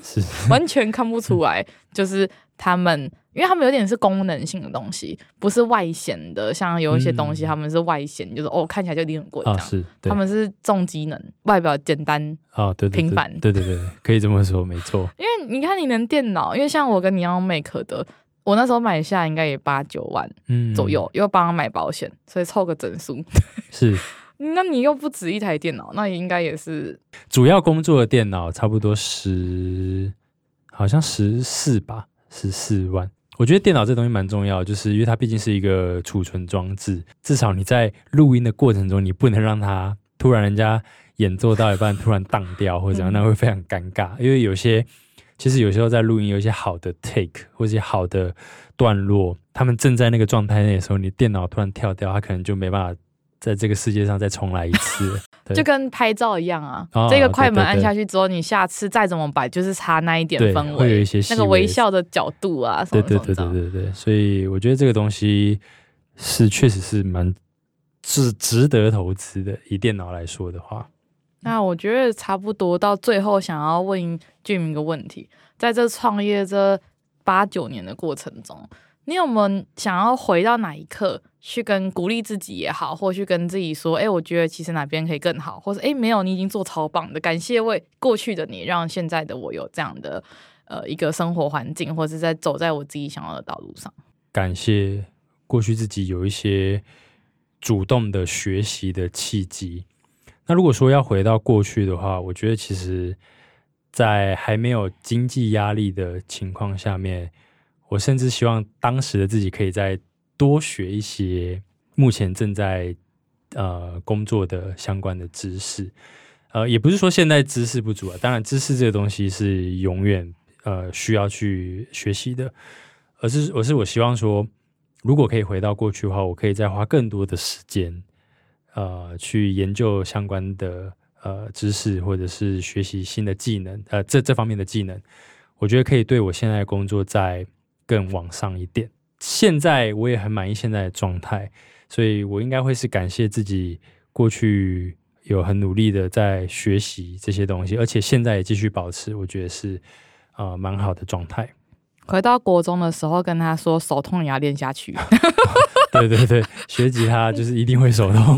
S1: 是 完全看不出来，就是他们因为他们有点是功能性的东西，不是外显的。像有一些东西，他们是外显，嗯、就是哦，看起来就一定很贵这样。
S2: 啊、是，
S1: 他们是重机能，外表简单
S2: 啊，对，对，对，
S1: 平凡，
S2: 对对对，可以这么说，没错。
S1: 因为你看，你能电脑，因为像我跟你要 Make 的，我那时候买下应该也八九万左右，又帮他买保险，所以凑个整数。
S2: 是，
S1: 那你又不止一台电脑，那应该也是
S2: 主要工作的电脑，差不多十，好像十四吧，十四万。我觉得电脑这东西蛮重要，就是因为它毕竟是一个储存装置，至少你在录音的过程中，你不能让它突然人家演奏到一半突然荡掉或者怎样，那会非常尴尬。因为有些其实有时候在录音有一些好的 take 或者好的段落，他们正在那个状态内的时候，你电脑突然跳掉，它可能就没办法。在这个世界上再重来一次，
S1: 就跟拍照一样啊。哦、这个快门按下去之后，你下次再怎么摆，就是差那一点氛围，
S2: 会有一些
S1: 那个微笑的角度啊什么什么。
S2: 对对对对对对，所以我觉得这个东西是确实是蛮是值得投资的。以电脑来说的话，
S1: 那我觉得差不多到最后，想要问 Jim 一个问题，在这创业这八九年的过程中。你有没有想要回到哪一刻去跟鼓励自己也好，或去跟自己说，哎、我觉得其实哪边可以更好，或者哎、没有，你已经做超棒的，感谢为过去的你，让现在的我有这样的呃一个生活环境，或者是在走在我自己想要的道路上。
S2: 感谢过去自己有一些主动的学习的契机。那如果说要回到过去的话，我觉得其实，在还没有经济压力的情况下面。我甚至希望当时的自己可以再多学一些目前正在呃工作的相关的知识，呃，也不是说现在知识不足啊，当然知识这个东西是永远呃需要去学习的，而是我是我希望说，如果可以回到过去的话，我可以再花更多的时间，呃，去研究相关的呃知识，或者是学习新的技能，呃，这这方面的技能，我觉得可以对我现在的工作在。更往上一点。现在我也很满意现在的状态，所以我应该会是感谢自己过去有很努力的在学习这些东西，而且现在也继续保持，我觉得是呃蛮好的状态。
S1: 回到国中的时候，跟他说手痛也要练下去。
S2: 对对对，学吉他就是一定会手痛，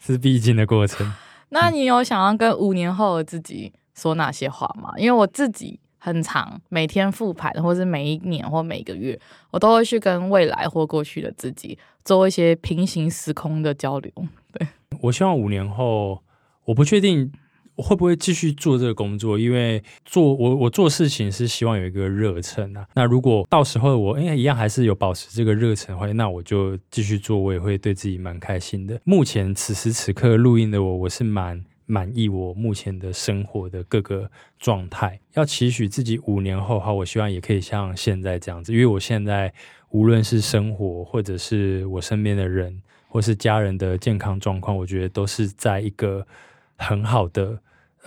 S2: 是必经的过程。
S1: 那你有想要跟五年后的自己说哪些话吗？因为我自己。很长，每天复盘，或是每一年或每个月，我都会去跟未来或过去的自己做一些平行时空的交流。对，
S2: 我希望五年后，我不确定会不会继续做这个工作，因为做我我做事情是希望有一个热忱啊。那如果到时候我哎一样还是有保持这个热忱的话，那我就继续做，我也会对自己蛮开心的。目前此时此刻录音的我，我是蛮。满意我目前的生活的各个状态，要期许自己五年后的话，我希望也可以像现在这样子，因为我现在无论是生活，或者是我身边的人，或是家人的健康状况，我觉得都是在一个很好的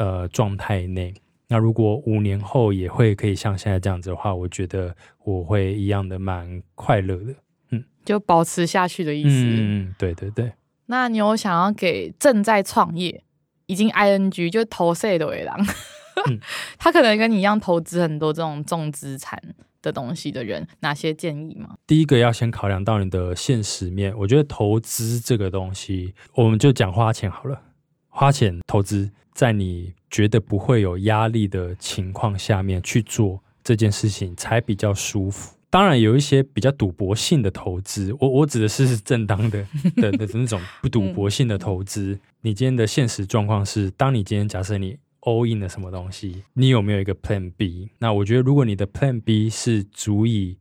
S2: 呃状态内。那如果五年后也会可以像现在这样子的话，我觉得我会一样的蛮快乐的。嗯，
S1: 就保持下去的意思。
S2: 嗯，对对对。
S1: 那你有想要给正在创业？已经 ing 就投 C 的为狼，他可能跟你一样投资很多这种重资产的东西的人，哪些建议吗？
S2: 第一个要先考量到你的现实面。我觉得投资这个东西，我们就讲花钱好了。花钱投资，在你觉得不会有压力的情况下面去做这件事情，才比较舒服。当然有一些比较赌博性的投资，我我指的是正当的 的的那种不赌博性的投资。你今天的现实状况是，当你今天假设你 all in 了什么东西，你有没有一个 Plan B？那我觉得如果你的 Plan B 是足以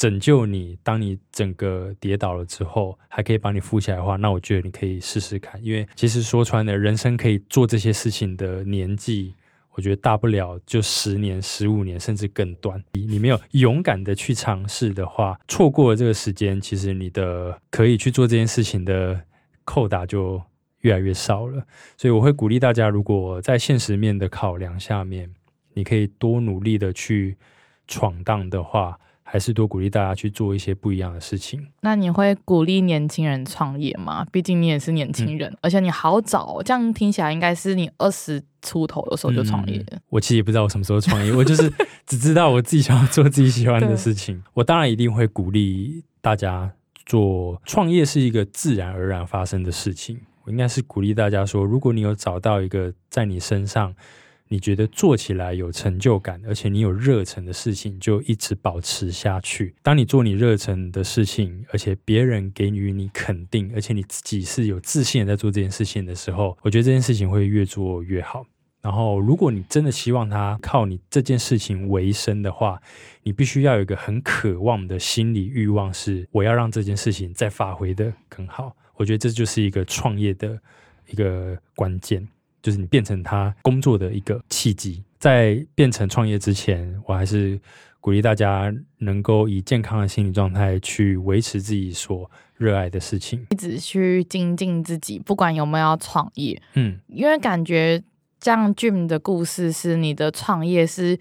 S2: 拯救你，当你整个跌倒了之后，还可以把你扶起来的话，那我觉得你可以试试看。因为其实说穿了，人生可以做这些事情的年纪。我觉得大不了就十年、十五年，甚至更短。你没有勇敢的去尝试的话，错过了这个时间，其实你的可以去做这件事情的扣打就越来越少了。所以我会鼓励大家，如果在现实面的考量下面，你可以多努力的去闯荡的话，还是多鼓励大家去做一些不一样的事情。
S1: 那你会鼓励年轻人创业吗？毕竟你也是年轻人，嗯、而且你好早、哦，这样听起来应该是你二十出头的时候就创业、嗯。
S2: 我其实也不知道我什么时候创业，我就是 只知道我自己想要做自己喜欢的事情。我当然一定会鼓励大家做创业，是一个自然而然发生的事情。我应该是鼓励大家说，如果你有找到一个在你身上。你觉得做起来有成就感，而且你有热忱的事情，就一直保持下去。当你做你热忱的事情，而且别人给予你肯定，而且你自己是有自信在做这件事情的时候，我觉得这件事情会越做越好。然后，如果你真的希望他靠你这件事情为生的话，你必须要有一个很渴望的心理欲望，是我要让这件事情再发挥得更好。我觉得这就是一个创业的一个关键。就是你变成他工作的一个契机，在变成创业之前，我还是鼓励大家能够以健康的心理状态去维持自己所热爱的事情，
S1: 一直去精进自己，不管有没有要创业，
S2: 嗯，
S1: 因为感觉这样 Jim 的故事是你的创业是。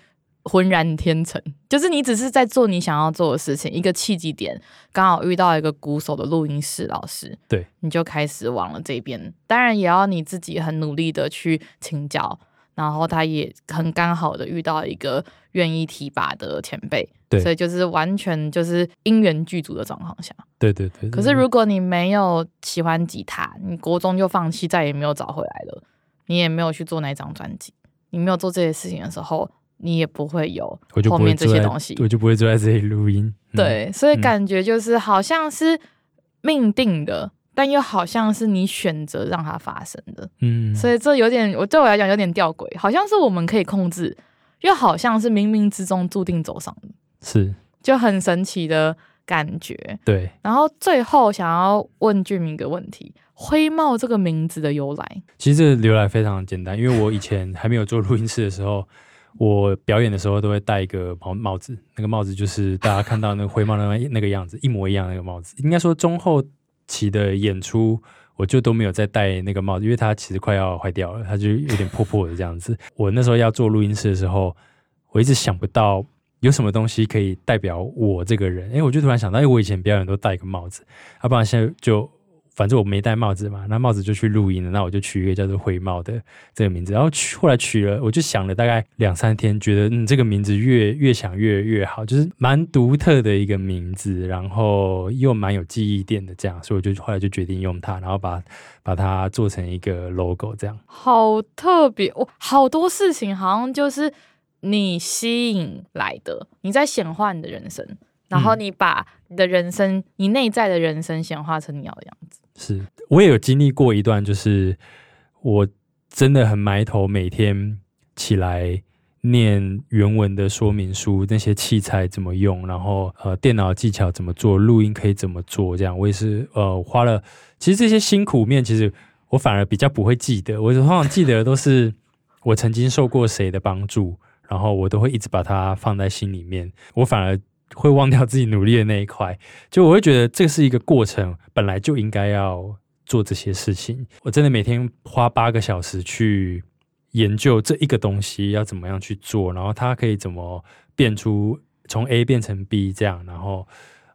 S1: 浑然天成，就是你只是在做你想要做的事情，一个契机点，刚好遇到一个鼓手的录音室老师，
S2: 对，
S1: 你就开始往了这边。当然，也要你自己很努力的去请教，然后他也很刚好的遇到一个愿意提拔的前辈，
S2: 对，
S1: 所以就是完全就是因缘具足的状况下，
S2: 对对对，对。
S1: 可是如果你没有喜欢吉他，你国中就放弃，再也没有找回来了，你也没有去做那张专辑，你没有做这些事情的时候。你也不会有后面这些东西，
S2: 我就不会坐在这里录音。
S1: 嗯、对，所以感觉就是好像是命定的，嗯、但又好像是你选择让它发生的。
S2: 嗯，
S1: 所以这有点，我对我来讲有点吊诡，好像是我们可以控制，又好像是冥冥之中注定走上的，
S2: 是
S1: 就很神奇的感觉。
S2: 对，
S1: 然后最后想要问 Jim 一个问题：灰帽这个名字的由来？
S2: 其实这个由来非常简单，因为我以前还没有做录音室的时候。我表演的时候都会戴一个帽帽子，那个帽子就是大家看到那个灰帽那那个样子，一模一样那个帽子。应该说中后期的演出，我就都没有再戴那个帽子，因为它其实快要坏掉了，它就有点破破的这样子。我那时候要做录音室的时候，我一直想不到有什么东西可以代表我这个人，哎，我就突然想到，哎我以前表演都戴一个帽子，要、不然现在就。反正我没戴帽子嘛，那帽子就去录音了。那我就取一个叫做灰帽的这个名字。然后取后来取了，我就想了大概两三天，觉得嗯这个名字越越想越越好，就是蛮独特的一个名字，然后又蛮有记忆点的这样，所以我就后来就决定用它，然后把把它做成一个 logo 这样。
S1: 好特别哦，好多事情好像就是你吸引来的，你在显化你的人生，然后你把你的人生，嗯、你内在的人生显化成你要的样子。
S2: 是，我也有经历过一段，就是我真的很埋头，每天起来念原文的说明书，那些器材怎么用，然后呃，电脑技巧怎么做，录音可以怎么做，这样我也是呃花了。其实这些辛苦面，其实我反而比较不会记得，我通常记得的都是我曾经受过谁的帮助，然后我都会一直把它放在心里面，我反而。会忘掉自己努力的那一块，就我会觉得这是一个过程，本来就应该要做这些事情。我真的每天花八个小时去研究这一个东西要怎么样去做，然后它可以怎么变出从 A 变成 B 这样。然后，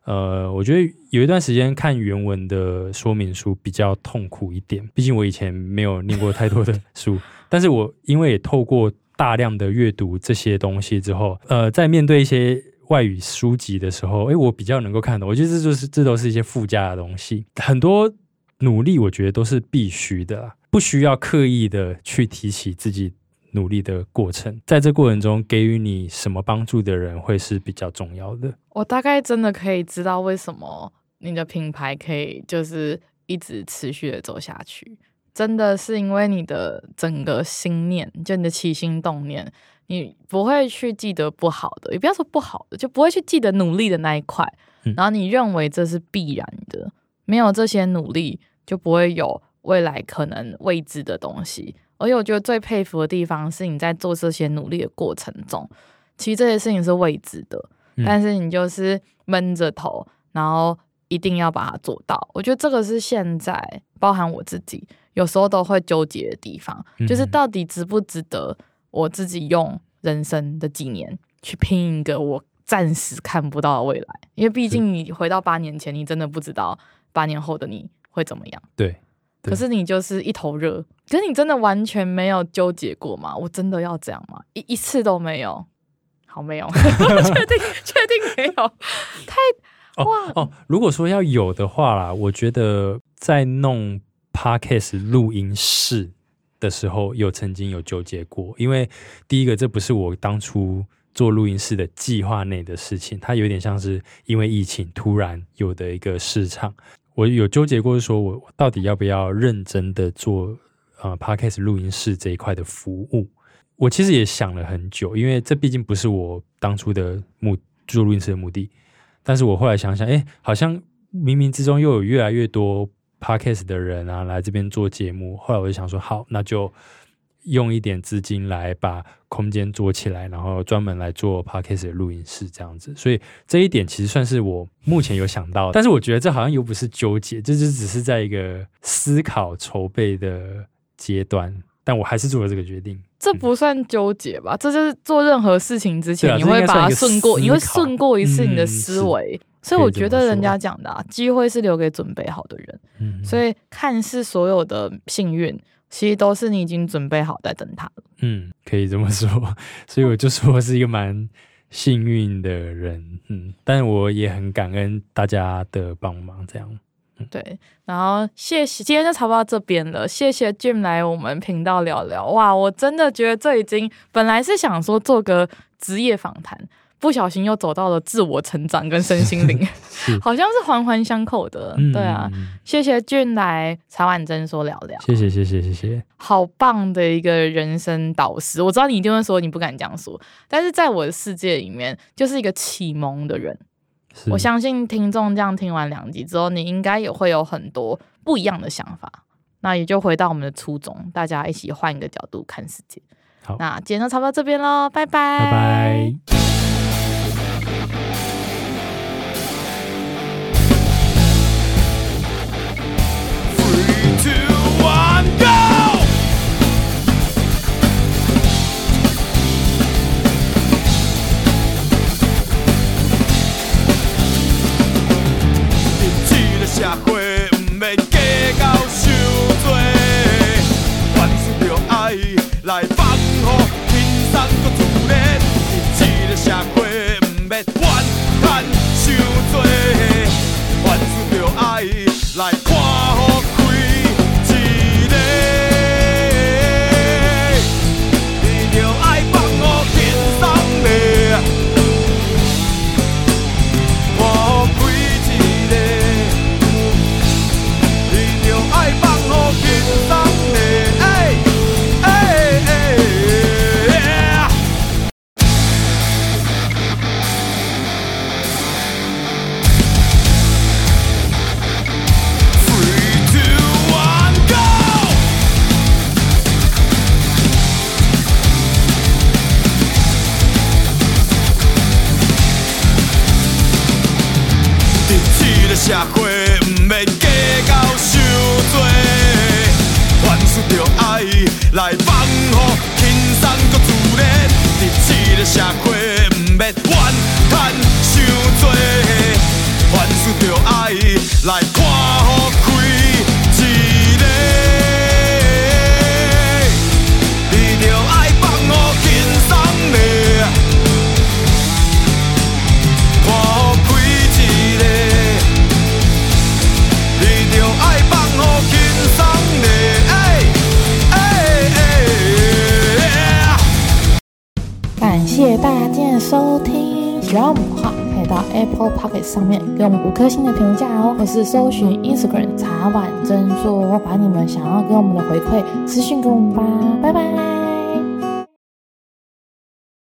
S2: 呃，我觉得有一段时间看原文的说明书比较痛苦一点，毕竟我以前没有念过太多的书，但是我因为也透过大量的阅读这些东西之后，呃，在面对一些。外语书籍的时候，诶，我比较能够看懂。我觉得这就是这都是一些附加的东西。很多努力，我觉得都是必须的，不需要刻意的去提起自己努力的过程。在这过程中，给予你什么帮助的人会是比较重要的。
S1: 我大概真的可以知道为什么你的品牌可以就是一直持续的走下去，真的是因为你的整个心念，就你的起心动念。你不会去记得不好的，也不要说不好的，就不会去记得努力的那一块。嗯。然后你认为这是必然的，没有这些努力，就不会有未来可能未知的东西。而且我觉得最佩服的地方是，你在做这些努力的过程中，其实这些事情是未知的，嗯。但是你就是闷着头，然后一定要把它做到。我觉得这个是现在包含我自己有时候都会纠结的地方，就是到底值不值得。我自己用人生的几年去拼一个我暂时看不到的未来，因为毕竟你回到八年前，你真的不知道八年后的你会怎么
S2: 样。对。
S1: 可是你就是一头热，可是你真的完全没有纠结过吗？我真的要这样吗？一一次都没有，好没有，确定确定没有，太哇
S2: 哦，哦！如果说要有的话啦，我觉得在弄 Podcast 录音室的时候，有曾经有纠结过，因为第一个这不是我当初做录音室的计划内的事情，它有点像是因为疫情突然有的一个市场。我有纠结过，说我到底要不要认真的做呃 Podcast 录音室这一块的服务？我其实也想了很久，因为这毕竟不是我当初的目做录音室的目的。但是我后来想想，哎，好像冥冥之中又有越来越多 Podcast 的人啊来这边做节目。后来我就想说，好，那就。用一点资金来把空间做起来，然后专门来做 podcast 的录音室这样子，所以这一点其实算是我目前有想到的，但是我觉得这好像又不是纠结，这就只是在一个思考筹备的阶段，但我还是做了这个决定。
S1: 这不算纠结吧？嗯、这就是做任何事情之前，你会把它顺过，你会顺过一次你的思维。嗯、所以我觉得人家讲的啊，机会是留给准备好的人。嗯，所以看似所有的幸运。其实都是你已经准备好在等他了。
S2: 嗯，可以这么说。所以我就说我是一个蛮幸运的人。嗯，但我也很感恩大家的帮忙。这样，嗯、
S1: 对。然后谢谢，今天就差不多到这边了。谢谢 Jim 来我们频道聊聊。哇，我真的觉得这已经本来是想说做个职业访谈。不小心又走到了自我成长跟身心灵，好像是环环相扣的。对啊，谢谢 Jim 来茶碗真说聊聊，
S2: 谢谢谢谢谢谢，
S1: 好棒的一个人生导师。我知道你一定会说你不敢这样说，但是在我的世界里面，就是一个启蒙的人。我相信听众这样听完两集之后，你应该也会有很多不一样的想法。那也就回到我们的初衷，大家一起换一个角度看世界。好，那今天就差不多这边喽，拜拜，
S2: 拜拜。
S1: Po packet 上面给我们五颗星的评价哦，或是搜寻 Instagram 茶碗珍珠，把你们想要给我们的回馈私信给我们吧，拜拜。